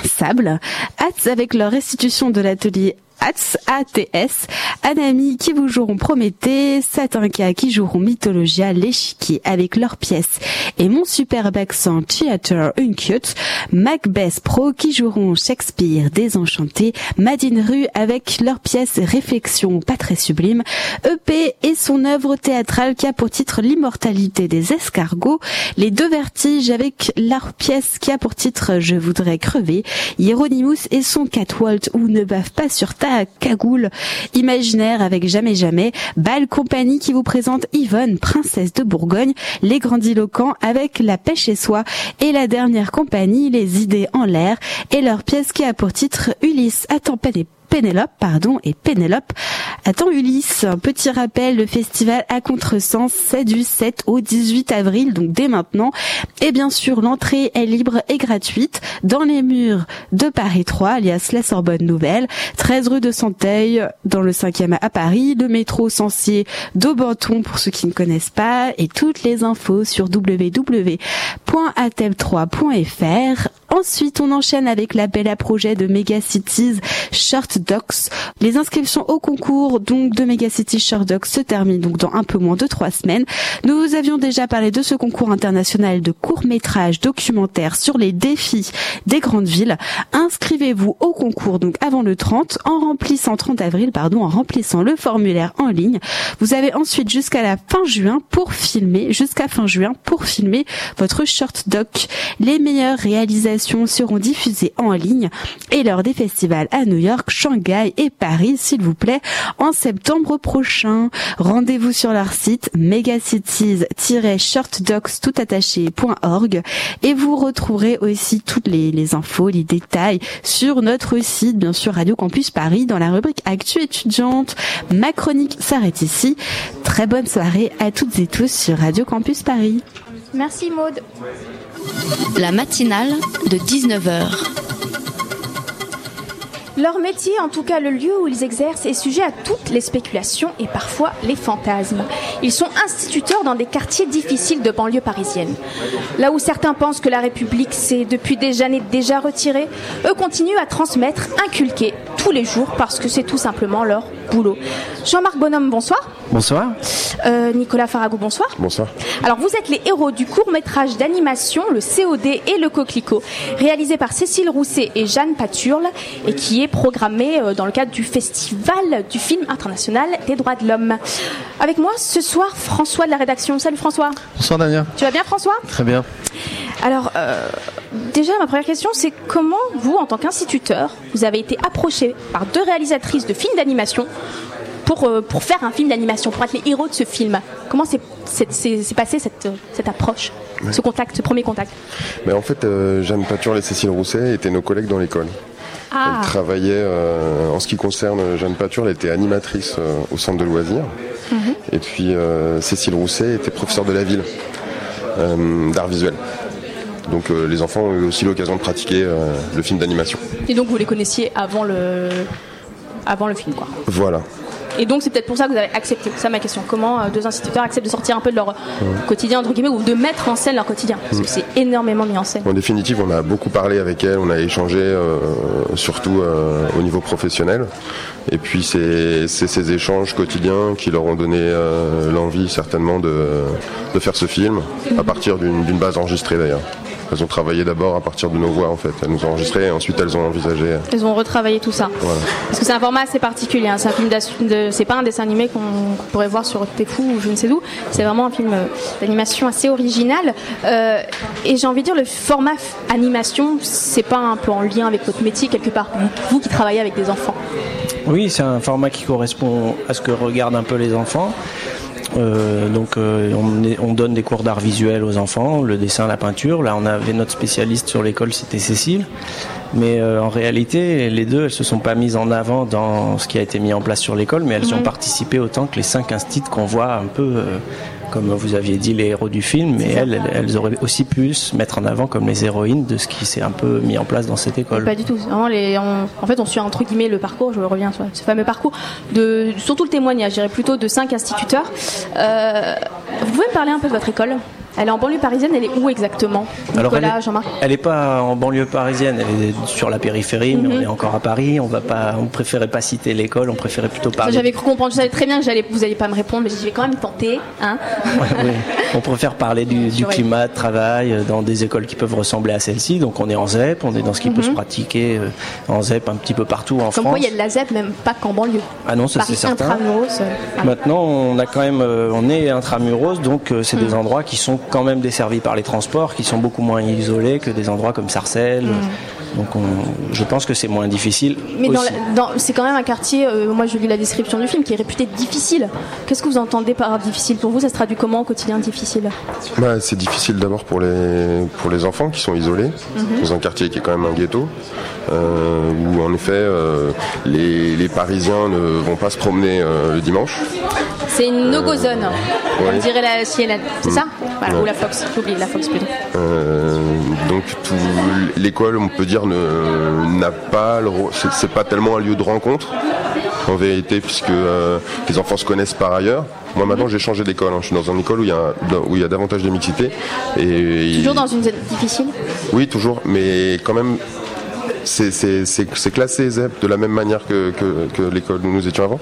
Sable, Hats avec leur restitution de l'atelier ATS, ATS, Anami qui vous joueront Prométhée, Satinka qui joueront Mythologia, l'échiquier avec leurs pièces. Et mon superbe accent Theater Uncut, Macbeth Pro qui joueront Shakespeare désenchanté, Madine Rue avec leurs pièces Réflexion pas très sublime, EP et son œuvre théâtrale qui a pour titre L'immortalité des escargots, les deux vertiges avec leur pièce qui a pour titre Je voudrais crever, Hieronymus et son Catwalt ou Ne bave pas sur ta cagoule imaginaire avec Jamais Jamais, Bal Compagnie qui vous présente Yvonne, princesse de Bourgogne, les grandiloquents avec La pêche et soie et la dernière compagnie, Les idées en l'air et leur pièce qui a pour titre Ulysse attends et Pénélope, pardon, et Pénélope. Attends Ulysse, un petit rappel, le festival à contresens, c'est du 7 au 18 avril, donc dès maintenant. Et bien sûr, l'entrée est libre et gratuite dans les murs de Paris 3, alias la Sorbonne Nouvelle, 13 rue de Santeuil, dans le 5e à Paris, le métro Sensier d'Aubenton pour ceux qui ne connaissent pas, et toutes les infos sur www.atem3.fr. Ensuite, on enchaîne avec l'appel à projet de Megacities Short Docs. Les inscriptions au concours donc de Megacities Short Docs se terminent donc dans un peu moins de trois semaines. Nous vous avions déjà parlé de ce concours international de courts-métrages documentaires sur les défis des grandes villes. Inscrivez-vous au concours donc avant le 30 en remplissant 30 avril pardon en remplissant le formulaire en ligne. Vous avez ensuite jusqu'à la fin juin pour filmer jusqu'à fin juin pour filmer votre short doc. Les meilleures réalisations seront diffusées en ligne et lors des festivals à New York, Shanghai et Paris, s'il vous plaît, en septembre prochain. Rendez-vous sur leur site megacities-shortdocs.org et vous retrouverez aussi toutes les, les infos, les détails sur notre site, bien sûr Radio Campus Paris, dans la rubrique Actu étudiante. Ma chronique s'arrête ici. Très bonne soirée à toutes et tous sur Radio Campus Paris. Merci Maude. La matinale de 19h. Leur métier, en tout cas le lieu où ils exercent, est sujet à toutes les spéculations et parfois les fantasmes. Ils sont instituteurs dans des quartiers difficiles de banlieue parisienne. Là où certains pensent que la République s'est depuis des années déjà retirée, eux continuent à transmettre, inculquer tous les jours parce que c'est tout simplement leur boulot. Jean-Marc Bonhomme, bonsoir. Bonsoir. Euh, Nicolas Faragou, bonsoir. Bonsoir. Alors vous êtes les héros du court métrage d'animation Le COD et le Coquelicot, réalisé par Cécile Rousset et Jeanne Paturle et qui est programmé euh, dans le cadre du Festival du film international des droits de l'homme. Avec moi ce soir François de la rédaction. Salut François. Bonsoir Dania. Tu vas bien François? Très bien. Alors euh, déjà ma première question c'est comment vous en tant qu'instituteur vous avez été approché par deux réalisatrices de films d'animation pour, euh, pour faire un film d'animation, pour être les héros de ce film? Comment s'est passé cette, cette approche, Ouais. ce contact, ce premier contact? Mais en fait, euh, Jeanne Paturle et Cécile Rousset étaient nos collègues dans l'école. Ah. Elles travaillaient, euh, en ce qui concerne Jeanne Paturle, elle était animatrice euh, au centre de loisirs. Mhm. Et puis euh, Cécile Rousset était professeure de la ville, d'art visuel. Donc les enfants ont eu aussi l'occasion de pratiquer le film d'animation. Et donc vous les connaissiez avant le avant le film, quoi. Voilà. Et donc c'est peut-être pour ça que vous avez accepté. C'est ça ma question. Comment euh, deux instituteurs acceptent de sortir un peu de leur quotidien entre guillemets ou de mettre en scène leur quotidien? Parce que Mm. c'est énormément mis en scène. En définitive, on a beaucoup parlé avec elle, on a échangé euh, surtout euh, au niveau professionnel. Et puis c'est ces échanges quotidiens qui leur ont donné euh, l'envie certainement de, de faire ce film à partir d'une base enregistrée d'ailleurs. Elles ont travaillé d'abord à partir de nos voix en fait. Elles nous ont enregistré et ensuite elles ont envisagé. Ils ont retravaillé tout ça. Voilà. Parce que c'est un format assez particulier. hein. C'est un film de- c'est pas un dessin animé qu'on qu'on pourrait voir sur fou ou je ne sais où. C'est vraiment un film euh, d'animation assez original. Euh, et j'ai envie de dire le format animation, c'est pas un peu en lien avec votre métier quelque part. Vous, vous qui travaillez avec des enfants. Oui, c'est un format qui correspond à ce que regardent un peu les enfants. Euh, donc euh, on, est- on donne des cours d'art visuel aux enfants, le dessin, la peinture. Là, on avait notre spécialiste sur l'école, c'était Cécile. Mais euh, en réalité, les deux, elles se sont pas mises en avant dans ce qui a été mis en place sur l'école, mais elles ont Mhm. participé autant que les cinq instituts qu'on voit un peu, comme vous aviez dit, les héros du film. Mais elles, auraient aussi pu se mettre en avant comme les héroïnes de ce qui s'est un peu mis en place dans cette école. Pas du tout. C'est Vraiment les, on- en fait, on suit entre guillemets le parcours. Je reviens sur ce fameux parcours de surtout le témoignage. Je dirais plutôt de cinq instituteurs. Euh, vous pouvez me parler un peu de votre école? Elle est en banlieue parisienne. Elle est où exactement Nicolas, Jean-Marc? Elle n'est pas en banlieue parisienne, elle est sur la périphérie, mais Mhm. on est encore à Paris. On va pas, on préférait pas citer l'école, on préférait plutôt parler. J'avais cru comprendre. Je savais très bien que j'allais, vous n'alliez pas me répondre, mais je vais quand même tenter. Hein Ouais, oui. On préfère parler du, climat de travail euh, dans des écoles qui peuvent ressembler à celle-ci. Donc on est en ZEP, on est dans ce qui peut se Mhm. pratiquer euh, en ZEP un petit peu partout en Comme France. quoi, il y a de la ZEP, même pas qu'en banlieue. Ah non, ça, c'est certain. intramuros, euh, ah. Maintenant, on a quand même, on est intramuros, donc c'est des Mm. endroits qui sont quand même desservis par les transports, qui sont beaucoup moins isolés que des endroits comme Sarcelles. Donc, on- je pense que c'est moins difficile. Mm. Mais c'est quand même un quartier, euh, moi je lis la description du film, qui est réputé difficile. Qu'est-ce que vous entendez par difficile Pour vous, ça se traduit comment au quotidien difficile? Bah, c'est difficile d'abord pour les, pour les enfants qui sont isolés Mhm. dans un quartier qui est quand même un ghetto, euh, où en effet euh, les, les Parisiens ne vont pas se promener euh, le dimanche. C'est une no-go zone, ouais. on dirait la CLN, c'est Mm. ça Voilà, Ouais. Ou la Fox, j'ai oublié la Fox plutôt. Euh, donc tout- l'école, on peut dire, ne- n'a pas, c'est pas tellement un lieu de rencontre en vérité, puisque euh, les enfants se connaissent par ailleurs. Moi maintenant j'ai changé d'école, hein. je suis dans une école où il y a, où il y a davantage de mixité. Et, Toujours dans une zone difficile? Oui, toujours, mais quand même, c'est- c'est c'est- c'est classé ZEP de la même manière que, que, que l'école où nous étions avant.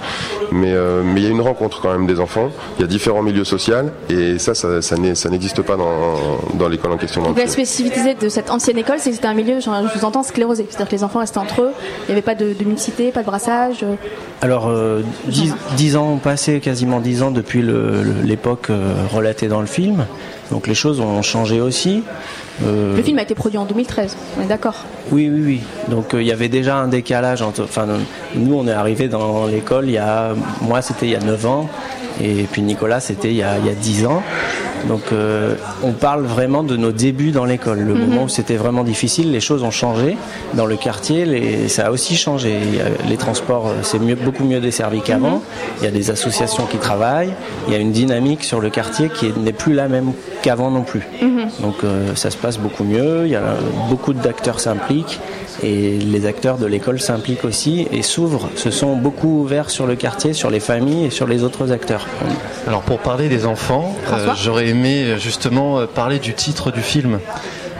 Mais euh, mais il y a une rencontre quand même des enfants, il y a différents milieux sociaux, et ça, ça, ça n'est- ça n'existe pas dans, dans l'école en question. Donc la spécificité de cette ancienne école, c'est que c'était un milieu, je vous entends, sclérosé. C'est-à-dire que les enfants restaient entre eux, il n'y avait pas de, de mixité, pas de brassage. euh. Alors, euh, dix, dix ans ont passé, quasiment dix ans depuis le- le- l'époque euh, relatée dans le film. Donc les choses ont changé aussi. Euh, Le film a été produit en 2013, on est d'accord Oui, oui, oui. Donc euh, il y avait déjà un décalage entre. Enfin, nous, on est arrivé dans l'école il y a. Moi, c'était il y a 9 ans. Et puis Nicolas, c'était il, y a- il y a 10 ans. Donc euh, on parle vraiment de nos débuts dans l'école. Le Mhm. moment où c'était vraiment difficile, les choses ont changé. Dans le quartier, les- ça a aussi changé. Les transports, euh, c'est mieux, beaucoup mieux desservi qu'avant. Il y a des associations qui travaillent. Il y a une dynamique sur le quartier qui n'est plus la même qu'avant non plus. Mhm. Donc euh, ça se passe beaucoup mieux, il y a beaucoup d'acteurs s'impliquent et les acteurs de l'école s'impliquent aussi et s'ouvrent, se sont beaucoup ouverts sur le quartier, sur les familles et sur les autres acteurs. Alors pour parler des enfants, euh, j'aurais aimé euh, justement parler du titre du film.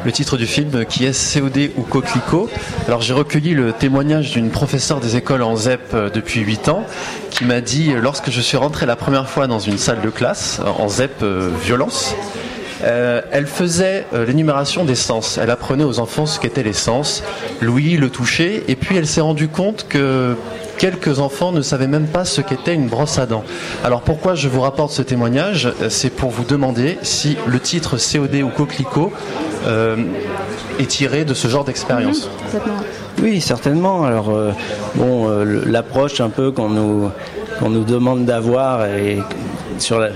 Le titre du film qui est COD ou Coquelicot. Alors j'ai recueilli le témoignage d'une professeure des écoles en ZEP depuis 8 ans qui m'a dit lorsque je suis rentré la première fois dans une salle de classe en ZEP euh, violence, euh, elle faisait euh, l'énumération des sens. Elle apprenait aux enfants ce qu'étaient les sens, l'ouïe, le toucher, et puis elle s'est rendue compte que quelques enfants ne savaient même pas ce qu'était une brosse à dents. Alors pourquoi je vous rapporte ce témoignage? Euh, C'est pour vous demander si le titre COD ou Coquelicot euh, est tiré de ce genre d'expérience. Oui, certainement. Alors, euh, bon, euh, l'approche un peu qu'on nous, qu'on nous demande d'avoir et sur la-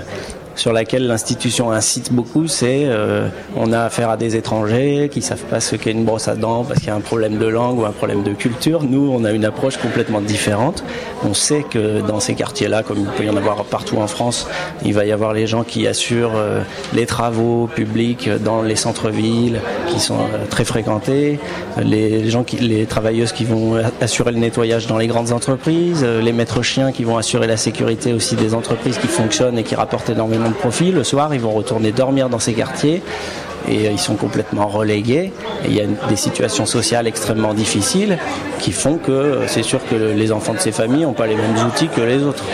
sur laquelle l'institution incite beaucoup, c'est euh, on a affaire à des étrangers qui savent pas ce qu'est une brosse à dents parce qu'il y a un problème de langue ou un problème de culture. Nous, on a une approche complètement différente. On sait que dans ces quartiers-là, comme il peut y en avoir partout en France, il va y avoir les gens qui assurent euh, les travaux publics dans les centres-villes qui sont euh, très fréquentés, les gens les travailleuses qui vont assurer le nettoyage dans les grandes entreprises, les maîtres chiens qui vont assurer la sécurité aussi des entreprises qui fonctionnent et qui rapportent énormément de. Le soir, ils vont retourner dormir dans ces quartiers et ils sont complètement relégués. Et il y a des situations sociales extrêmement difficiles qui font que c'est sûr que les enfants de ces familles n'ont pas les mêmes outils que les autres.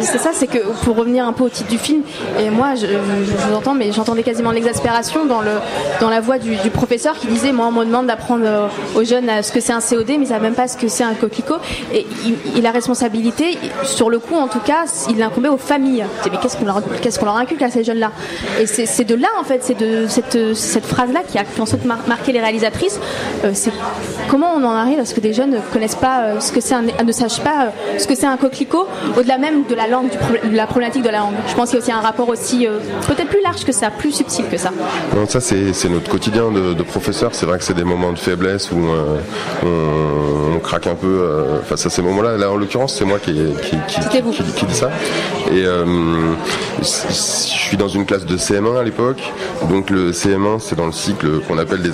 C'est ça, c'est que pour revenir un peu au titre du film, et moi je, vous entends, mais j'entendais quasiment l'exaspération dans, le, dans la voix du, professeur qui disait Moi on me demande d'apprendre euh, aux jeunes ce que c'est un COD, mais ils ne savent même pas ce que c'est un coquelicot. Et il, a responsabilité, sur le coup en tout cas, il l'incombait aux familles. Mais qu'est-ce qu'on leur, qu'est-ce qu'on leur inculque à ces jeunes-là? Et c'est de là en fait, c'est de cette, cette phrase-là qui a ensuite marqué les réalisatrices. Euh, c'est comment on en arrive à ce que des jeunes ne connaissent pas euh, ce que c'est, ne sachent pas ce que c'est un coquelicot, au-delà même de la langue, du la problématique de la langue. Je pense qu'il y a aussi un rapport aussi peut-être plus large que ça, plus subtil que ça. Non, ça c'est notre quotidien de, de professeur. C'est vrai que c'est des moments de faiblesse où on, craque un peu face à ces moments-là. Là, en l'occurrence, c'est moi qui, qui, qui, dit ça. Et je suis dans une classe de CM1 à l'époque. Donc le CM1, c'est dans le cycle qu'on appelle des,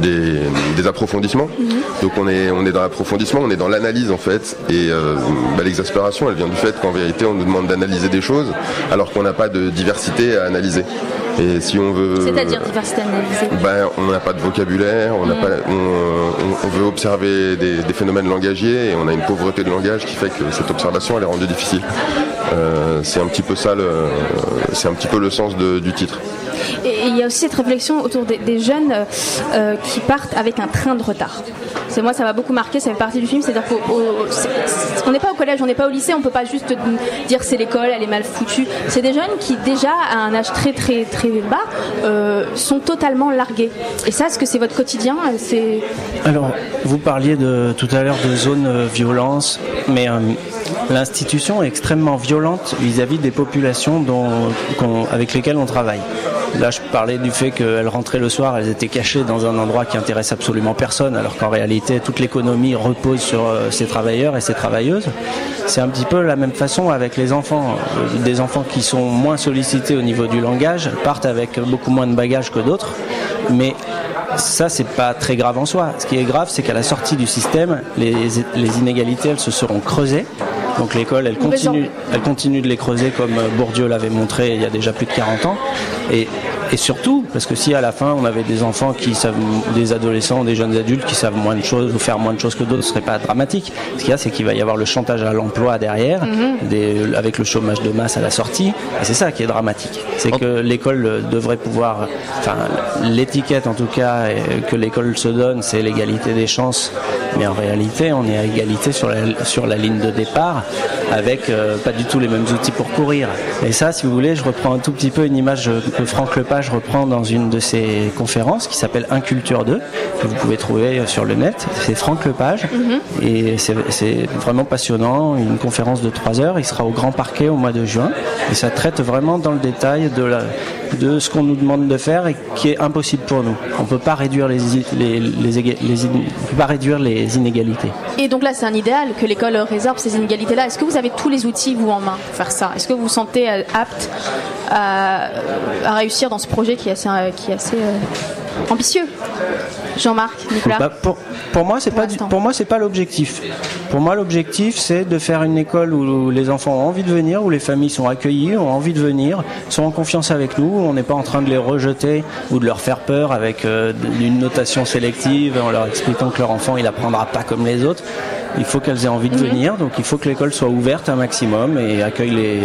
des, des approfondissements. Mhm. Donc on est, on est dans l'approfondissement, on est dans l'analyse en fait. Et bah, l'exaspération, elle vient du fait qu'en vérité, on nous demande d'analyser des choses alors qu'on n'a pas de diversité à analyser. Et si on veut. C'est-à-dire diversité analysée ben, On n'a pas de vocabulaire, on, pas, on, veut observer des, phénomènes langagiers et on a une pauvreté de langage qui fait que cette observation elle est rendue difficile. Euh, c'est un petit peu ça, c'est un petit peu le sens de, du titre. Et il y a aussi cette réflexion autour des, jeunes euh, qui partent avec un train de retard moi ça m'a beaucoup marqué, ça fait partie du film, c'est-à-dire qu'on n'est pas au collège, on n'est pas au lycée, on peut pas juste dire c'est l'école, elle est mal foutue. C'est des jeunes qui déjà à un âge très très très bas euh, sont totalement largués. Et ça, est-ce que c'est votre quotidien C'est alors vous parliez tout à l'heure de zone euh, violence, mais euh, l'institution est extrêmement violente vis-à-vis des populations avec lesquelles on travaille. Là, je parlais du fait qu'elles rentraient le soir, elles étaient cachées dans un endroit qui intéresse absolument personne, alors qu'en réalité, toute l'économie repose sur euh, ces travailleurs et ces travailleuses. C'est un petit peu la même façon avec les enfants. Euh, des enfants qui sont moins sollicités au niveau du langage partent avec beaucoup moins de bagages que d'autres, mais ça, c'est pas très grave en soi. Ce qui est grave, c'est qu'à la sortie du système, les, les inégalités, elles se seront creusées. Donc l'école, elle continue, elle continue de les creuser comme Bourdieu l'avait montré il y a déjà plus de 40 ans. Et et surtout, parce que si à la fin on avait des enfants qui savent, des adolescents, des jeunes adultes qui savent moins de choses ou faire moins de choses que d'autres, ce serait pas dramatique. Ce qu'il y a, c'est qu'il va y avoir le chantage à l'emploi derrière, mhm. avec le chômage de masse à la sortie. Et c'est ça qui est dramatique. C'est que l'école devrait pouvoir, enfin, l'étiquette en tout cas que l'école se donne, c'est l'égalité des chances. Mais en réalité, on est à égalité sur la, sur la ligne de départ, avec euh, pas du tout les mêmes outils pour courir. Et ça, si vous voulez, je reprends un tout petit peu une image que Franck Lepage je reprends dans une de ses conférences qui s'appelle Inculture 2, que vous pouvez trouver sur le net. C'est Franck Lepage. Mhm. Et c'est vraiment passionnant. Une conférence de 3 heures. Il sera au Grand Parquet au mois de juin. Et ça traite vraiment dans le détail de, la, de ce qu'on nous demande de faire et qui est impossible pour nous. On ne peut pas réduire les, les, peut pas réduire les inégalités. Et donc là, c'est un idéal que l'école réserve ces inégalités-là. Est-ce que vous avez tous les outils, vous, en main, pour faire ça? Est-ce que vous vous sentez euh, apte à, réussir dans ce projet qui est assez, assez euh, ambitieux. Jean-Marc, Nicolas. Bah, pour, pour, moi, c'est pas pour moi c'est pas l'objectif. Pour moi, l'objectif c'est de faire une école où les enfants ont envie de venir, où les familles sont accueillies, ont envie de venir, sont en confiance avec nous. On n'est pas en train de les rejeter ou de leur faire peur avec euh, une notation sélective en leur expliquant que leur enfant il apprendra pas comme les autres il faut qu'elles aient envie de mhm. venir, donc il faut que l'école soit ouverte un maximum et accueille les,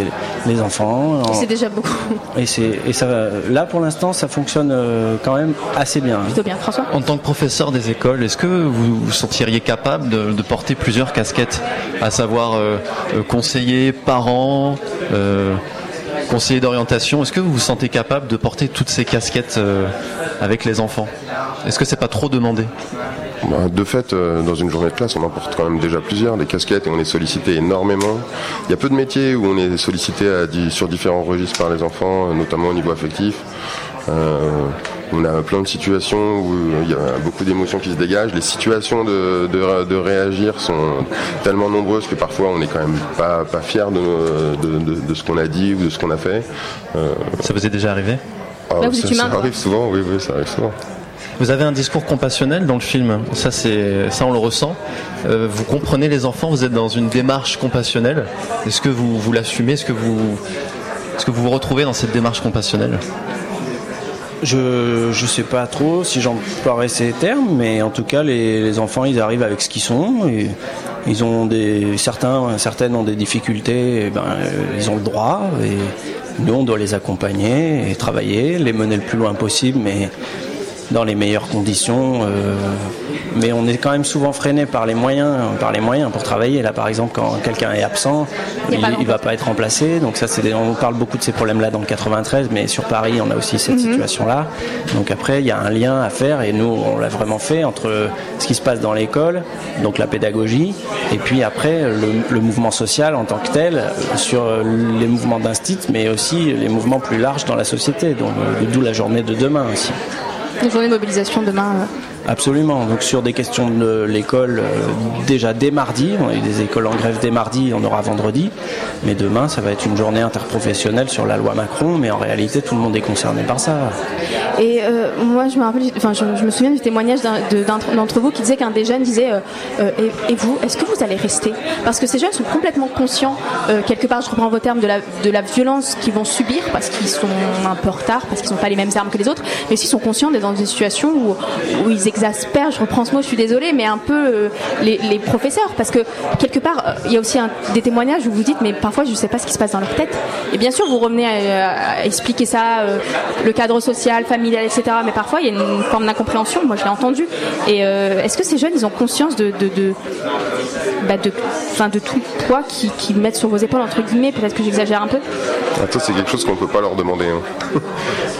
les enfants. C'est déjà beaucoup. Et, et ça, là pour l'instant, ça fonctionne euh, quand même assez bien. Plutôt bien, François? En tant que professeur des écoles, est-ce que vous vous sentiriez capable de, porter plusieurs casquettes, à savoir euh, euh, conseiller, parent, conseiller d'orientation? Est-ce que vous vous sentez capable de porter toutes ces casquettes avec les enfants? Est-ce que c'est pas trop demandé? Bah, de fait, euh, dans une journée de classe, on en porte quand même déjà plusieurs, des casquettes, et on est sollicité énormément. Il y a peu de métiers où on est sollicité sur différents registres par les enfants, euh, notamment au niveau affectif. Euh, on a plein de situations où il y a beaucoup d'émotions qui se dégagent. Les situations de, de- de réagir sont tellement nombreuses que parfois on n'est quand même pas, pas fier de, de- de- de ce qu'on a dit ou de ce qu'on a fait. Euh, Ça vous est déjà arrivé ah, Là, vous ça, êtes humain, ça arrive souvent, oui, oui, ça arrive souvent. Vous avez un discours compassionnel dans le film. Ça, c'est, ça, on le ressent. Euh, vous comprenez les enfants. Vous êtes dans une démarche compassionnelle. Est-ce que vous, vous l'assumez? Est-ce que vous, est-ce que vous vous retrouvez dans cette démarche compassionnelle? Je je sais pas trop si j'emploierais ces termes, mais en tout cas les, les enfants ils arrivent avec ce qu'ils sont. Ils ont des certains certaines ont des difficultés, et ben euh, ils ont le droit et nous on doit les accompagner et travailler, les mener le plus loin possible, mais dans les meilleures conditions. euh, mais on est quand même souvent freiné par les moyens, par les moyens pour travailler. Là, par exemple, quand quelqu'un est absent, Il il va pas être remplacé. Donc ça, c'est on parle beaucoup de ces problèmes-là dans le 93, mais sur Paris, on a aussi cette Mhm. situation-là. Donc après, il y a un lien à faire, et nous, on l'a vraiment fait entre ce qui se passe dans l'école, donc la pédagogie, et puis après le, le mouvement social en tant que tel, sur les mouvements d'instit, mais aussi les mouvements plus larges dans la société. Donc euh, d'où la journée de demain aussi. Une journée de mobilisation demain. euh, Absolument. Donc sur des questions de l'école, euh, déjà dès mardi, on a eu des écoles en grève dès mardi, on aura vendredi, mais demain ça va être une journée interprofessionnelle sur la loi Macron, mais en réalité tout le monde est concerné par ça. Et euh, moi, je me rappelle, enfin, je, je me souviens du témoignage de- d'entre vous qui disait qu'un des jeunes disait euh, euh, et, et vous, est-ce que vous allez rester? Parce que ces jeunes sont complètement conscients, quelque part, je reprends vos termes, de la, de la violence qu'ils vont subir parce qu'ils sont un peu en retard, parce qu'ils n'ont pas les mêmes armes que les autres, mais aussi sont conscients d'être dans une situation où, ils exaspèrent, je reprends ce mot, je suis désolée, mais un peu euh, les, professeurs. Parce que quelque part, euh, il y a aussi des témoignages où vous dites, mais parfois je ne sais pas ce qui se passe dans leur tête. Et bien sûr, vous revenez à, expliquer ça, euh, le cadre social, familial, etc. Mais parfois, il y a une forme d'incompréhension. Moi, je l'ai entendu. Et est-ce que ces jeunes, ils ont conscience de, de, de, bah, de, tout poids qu'ils mettent sur vos épaules, entre guillemets? Peut-être que j'exagère un peu. Ah, ça, c'est quelque chose qu'on peut pas leur demander. hein.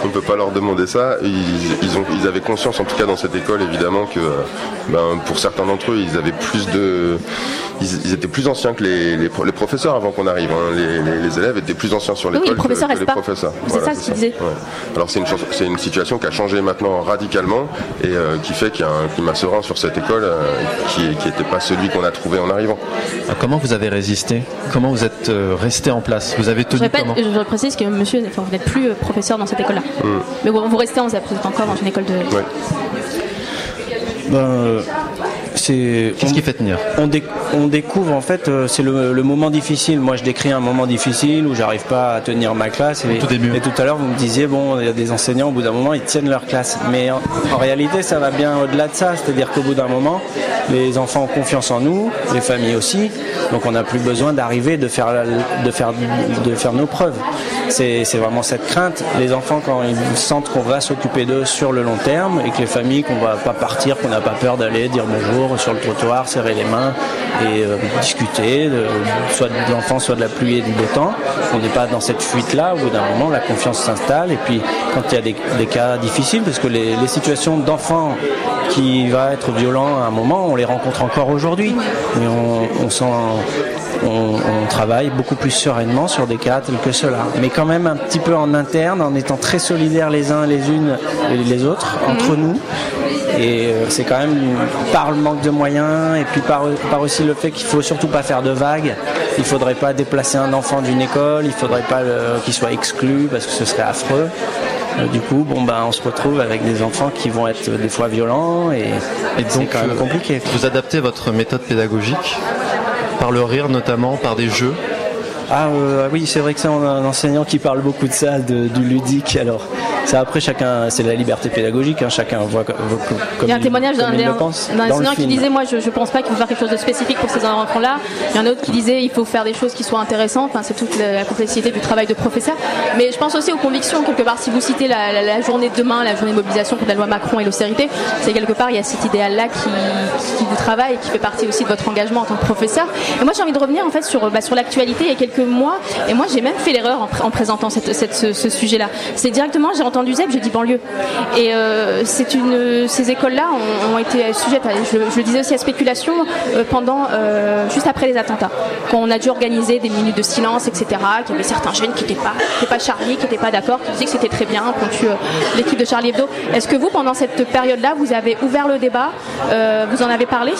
on ne peut pas leur demander ça. Ils ont, ils avaient conscience, en tout cas dans cette école, évidemment, que euh, ben, pour certains d'entre eux, ils avaient plus de, ils, ils étaient plus anciens que les, les, pro- les professeurs avant qu'on arrive. hein. Les, les- les élèves étaient plus anciens sur Oui, l'école les professeurs que, les pas. professeurs. C'est ça ce qu'il disait. Ouais. Alors c'est une, chance- c'est une situation qui a changé maintenant radicalement et euh, qui fait qu'il y a un climat serein sur cette école euh, qui n'était pas celui qu'on a trouvé en arrivant. Alors, Comment vous avez résisté? Comment vous êtes euh, resté en place? Vous avez Je tenu répète, comment? je précise que monsieur, enfin, vous n'êtes plus professeur dans cette école-là. Mm. Mais vous, vous restez vous êtes encore dans une école de. Ouais. Ben, c'est. Qu'est-ce qui fait tenir on, déc- on découvre en fait, euh, c'est le, le moment difficile. Moi, je décris un moment difficile où j'arrive pas à tenir ma classe. Et, Tout début. et tout à l'heure, vous me disiez, bon, il y a des enseignants, au bout d'un moment, ils tiennent leur classe. Mais en, en réalité, ça va bien au-delà de ça. C'est-à-dire qu'au bout d'un moment, les enfants ont confiance en nous, les familles aussi. Donc, on n'a plus besoin d'arriver de faire, la- de faire, de faire nos preuves. C'est c'est vraiment cette crainte. Les enfants, quand ils sentent qu'on va s'occuper d'eux sur le long terme et que les familles, qu'on va pas partir, qu'on n'a pas peur d'aller dire bonjour sur le trottoir, serrer les mains et euh, discuter, de- soit de l'enfant, soit de la pluie et du beau temps. On n'est pas dans cette fuite-là. Au bout d'un moment, la confiance s'installe. Et puis, quand il y a des, des cas difficiles, parce que les, les situations d'enfants qui va être violents à un moment, on les rencontre encore aujourd'hui. Mais on, on s'en- on, on travaille beaucoup plus sereinement sur des cas tels que ceux-là. Mais quand même un petit peu en interne, en étant très solidaires les uns les unes et les autres, entre nous. Et euh, c'est quand même par le manque de moyens et puis par, par aussi le fait qu'il faut surtout pas faire de vagues. Il faudrait pas déplacer un enfant d'une école, il faudrait pas le- qu'il soit exclu parce que ce serait affreux. Euh, Du coup, bon ben, on se retrouve avec des enfants qui vont être des fois violents et, et c'est quand même euh, compliqué. Vous adaptez votre méthode pédagogique par le rire notamment, par des jeux? Ah euh, oui, c'est vrai que a un enseignant qui parle beaucoup de ça, de- du ludique. Alors, ça après chacun, c'est la liberté pédagogique. hein, chacun voit, co- voit co- comme Il y a un témoignage d'un enseignant qui disait Moi, je, je pense pas qu'il faut faire quelque chose de spécifique pour ces enfants-là. Il y en a un autre qui disait Il faut faire des choses qui soient intéressantes. Enfin, c'est toute la, la complexité du travail de professeur. Mais je pense aussi aux convictions, quelque part. Si vous citez la, la- la journée de demain, la journée de mobilisation contre la loi Macron et l'austérité, c'est quelque part, il y a cet idéal-là qui, qui vous travaille et qui fait partie aussi de votre engagement en tant que professeur. Et moi, j'ai envie de revenir en fait sur, bah, sur l'actualité. Il y a quelques que moi, et moi j'ai même fait l'erreur en, présentant cette, ce, sujet-là. C'est directement, j'ai entendu ZEP, j'ai dit banlieue. Et euh, ces écoles-là ont, été sujettes, je, le disais aussi à spéculation, euh, pendant, euh, juste après les attentats. Quand on a dû organiser des minutes de silence, etc., qu'il y avait certains jeunes qui n'étaient pas, pas Charlie, qui n'étaient pas d'accord, qui disaient que c'était très bien qu'on tue l'équipe de Charlie Hebdo. Est-ce que vous, pendant cette période-là, vous avez ouvert le débat, vous en avez parlé,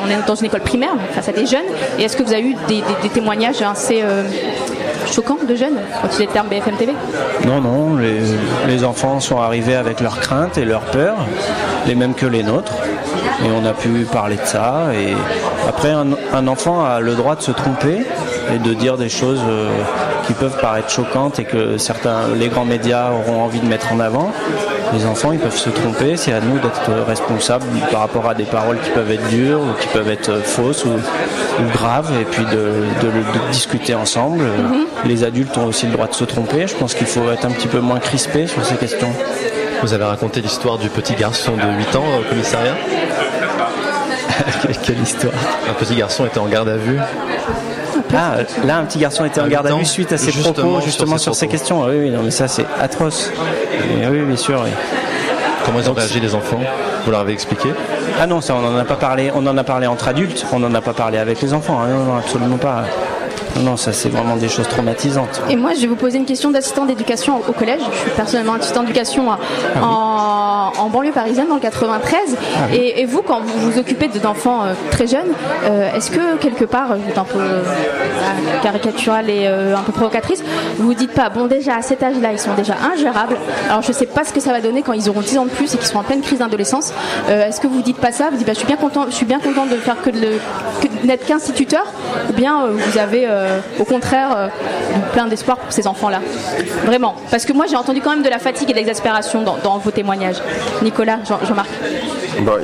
on est dans une école primaire, face à des jeunes, et est-ce que vous avez eu des, témoignages assez choquants de jeunes, quand est le terme BFM TV Non, non, les, les enfants sont arrivés avec leurs craintes et leurs peurs, les mêmes que les nôtres. Et on a pu parler de ça. Et après, un, enfant a le droit de se tromper et de dire des choses euh, qui peuvent paraître choquantes et que certains, les grands médias auront envie de mettre en avant. Les enfants, ils peuvent se tromper. C'est à nous d'être responsables par rapport à des paroles qui peuvent être dures ou qui peuvent être fausses ou, graves, et puis de, discuter ensemble. Mm-hmm. Les adultes ont aussi le droit de se tromper. Je pense qu'il faut être un petit peu moins crispé sur ces questions. Vous avez raconté l'histoire du petit garçon de 8 ans au commissariat? Quelle histoire Un petit garçon était en garde à vue. Ah, là, un petit garçon était en garde à vue suite à ses propos, justement sur, ces, questions. Ah oui, oui, non, mais ça, c'est atroce. oui, bien sûr. Comment ils ont réagi les enfants? Vous leur avez expliqué? Ah non, ça, on n'en a pas parlé. On en a parlé entre adultes. On n'en a pas parlé avec les enfants. Hein. non, non, absolument pas. Non, ça c'est vraiment des choses traumatisantes. Et moi, je vais vous poser une question d'assistant d'éducation au collège. Je suis personnellement assistant d'éducation ah en, banlieue parisienne dans le 93. Ah et, vous, quand vous vous occupez d'enfants euh, très jeunes, euh, est-ce que quelque part, vous êtes un peu euh, caricatural et un peu provocatrice, vous vous dites pas, bon déjà à cet âge-là, ils sont déjà ingérables. Alors je sais pas ce que ça va donner quand ils auront 10 ans de plus et qu'ils sont en pleine crise d'adolescence. est-ce que vous dites pas ça? Vous dites, bah, je suis bien content, je suis bien content de faire que, de, n'être qu'instituteur, ou bien vous avez euh, au contraire euh, plein d'espoir pour ces enfants-là. Vraiment. Parce que moi j'ai entendu quand même de la fatigue et de l'exaspération dans, vos témoignages. Nicolas, Jean-Marc. Bah,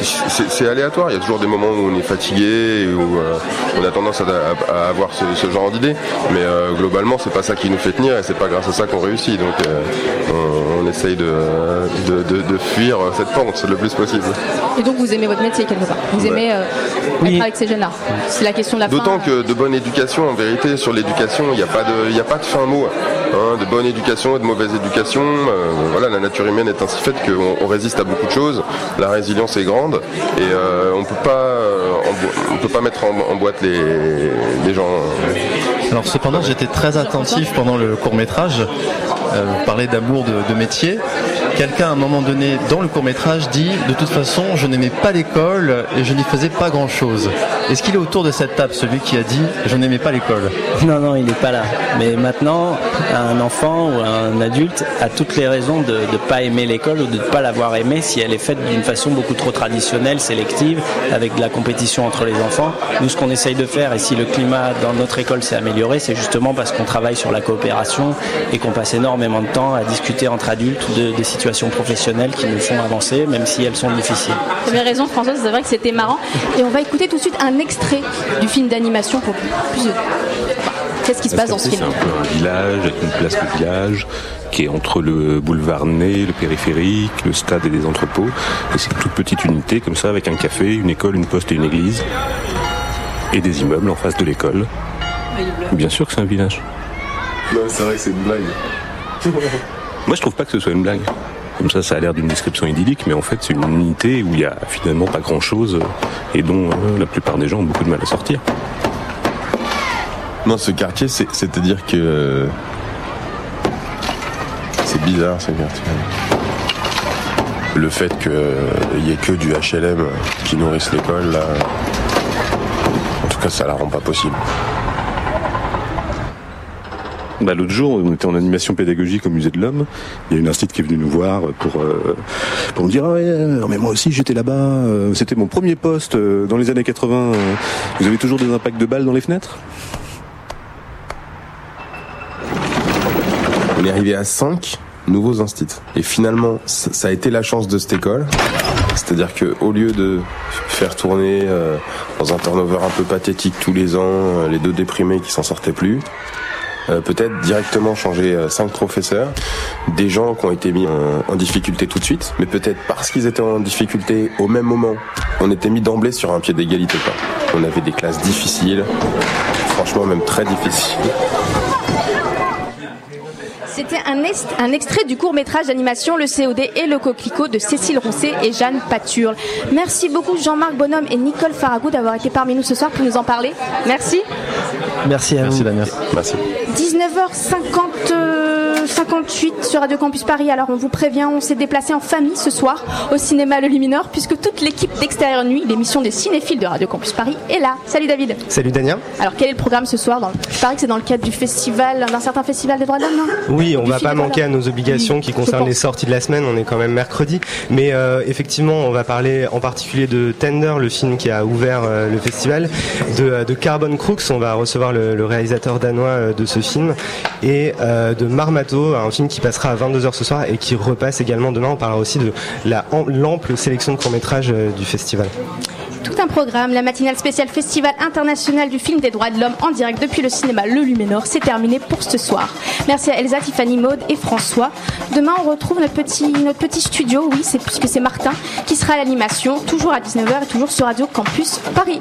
c'est aléatoire. Il y a toujours des moments où on est fatigué, où euh, on a tendance à, avoir ce, genre d'idées. Mais globalement, c'est pas ça qui nous fait tenir et c'est pas grâce à ça qu'on réussit. Donc on, essaye de, de, fuir cette pente le plus possible. Et donc vous aimez votre métier quelque part Vous aimez être avec ces jeunes-là C'est la question de la D'autant que de bonne éducation en vérité, sur l'éducation, il n'y a, pas de, a pas de fin mot. Hein, de bonne éducation et de mauvaise éducation. Euh, voilà, la nature humaine est ainsi faite qu'on résiste à beaucoup de choses. La résilience est grande et euh, on peut pas, euh, on peut pas mettre en, boîte les, gens. Alors cependant, j'étais très attentif pendant le court métrage. Vous parlez d'amour de métier quelqu'un à un moment donné dans le court métrage dit de toute façon je n'aimais pas l'école et je n'y faisais pas grand chose. Est-ce qu'il est autour de cette table celui qui a dit je n'aimais pas l'école? Non non il n'est pas là. Mais maintenant un enfant ou un adulte a toutes les raisons de ne pas aimer l'école ou de ne pas l'avoir aimée si elle est faite d'une façon beaucoup trop traditionnelle, sélective, avec de la compétition entre les enfants. Nous ce qu'on essaye de faire et si le climat dans notre école s'est amélioré c'est justement parce qu'on travaille sur la coopération et qu'on passe énormément de temps à discuter entre adultes de, des situations professionnelles qui nous font avancer, même si elles sont difficiles. Vous avez raison, Françoise, c'est vrai que c'était marrant. Et on va écouter tout de suite un extrait du film d'animation pour plus de... Qu'est-ce qui se passe dans ce film C'est un peu un village avec une place de village qui est entre le boulevard Ney, le périphérique, le stade et les entrepôts. Et c'est une toute petite unité comme ça avec un café, une école, une poste et une église. Et des immeubles en face de l'école. Bien sûr que c'est un village. c'est vrai que c'est une blague. Moi, je trouve pas que ce soit une blague. Comme ça, ça a l'air d'une description idyllique, mais en fait, c'est une unité où il y a finalement pas grand-chose et dont euh, la plupart des gens ont beaucoup de mal à sortir. Non, ce quartier, c'est-à-dire que c'est bizarre ce quartier. Le fait qu'il n'y ait que du HLM qui nourrisse l'école, là, en tout cas, ça la rend pas possible. Bah, L'autre jour, on était en animation pédagogique au musée de l'Homme. Il y a une institut qui est venue nous voir pour euh, pour me dire ah ouais, mais moi aussi j'étais là-bas. Euh, c'était mon premier poste euh, dans les années 80. Vous avez toujours des impacts de balles dans les fenêtres? On est arrivé à 5 nouveaux instituts. Et finalement, ça a été la chance de cette école. C'est-à-dire que au lieu de faire tourner dans un turnover un peu pathétique tous les ans les deux déprimés qui s'en sortaient plus, euh, peut-être directement changer euh, cinq professeurs, des gens qui ont été mis en, difficulté tout de suite, mais peut-être parce qu'ils étaient en difficulté au même moment, on était mis d'emblée sur un pied d'égalité. On avait des classes difficiles, franchement même très difficile. C'était un, un, extrait du court métrage d'animation Le COD et le Coquelicot de Cécile Roncet et Jeanne Paturle. Merci beaucoup Jean-Marc Bonhomme et Nicole Faragou d'avoir été parmi nous ce soir pour nous en parler. Merci. Merci à Merci vous. Merci. 19h50. 58 sur Radio Campus Paris. Alors on vous prévient, on s'est déplacé en famille ce soir au cinéma Le Lumineur puisque toute l'équipe d'Extérieur Nuit, l'émission des cinéphiles de Radio Campus Paris, est là. Salut David. Salut Dania. Alors quel est le programme ce soir dans Je parie que c'est dans le cadre du festival, d'un certain festival des droits de l'homme, non? Oui, on Du va pas manquer à nos obligations qui concernent les sorties de la semaine. On est quand même mercredi, mais euh, effectivement, on va parler en particulier de Tender, le film qui a ouvert euh, le festival, de, euh, de Carbon Crooks. On va recevoir le, le réalisateur danois de ce film et euh, de Marmato, un film qui passera à 22h ce soir et qui repasse également demain. On parlera aussi de la am- l'ample sélection de courts métrages du festival. Tout un programme, la matinale spéciale Festival international du film des droits de l'homme en direct depuis le cinéma Le Luménor, c'est terminé pour ce soir. Merci à Elsa, Tiffany, Maude et François. Demain, on retrouve notre petit, notre petit studio, oui, c'est puisque c'est Martin qui sera à l'animation, toujours à 19h et toujours sur Radio Campus Paris.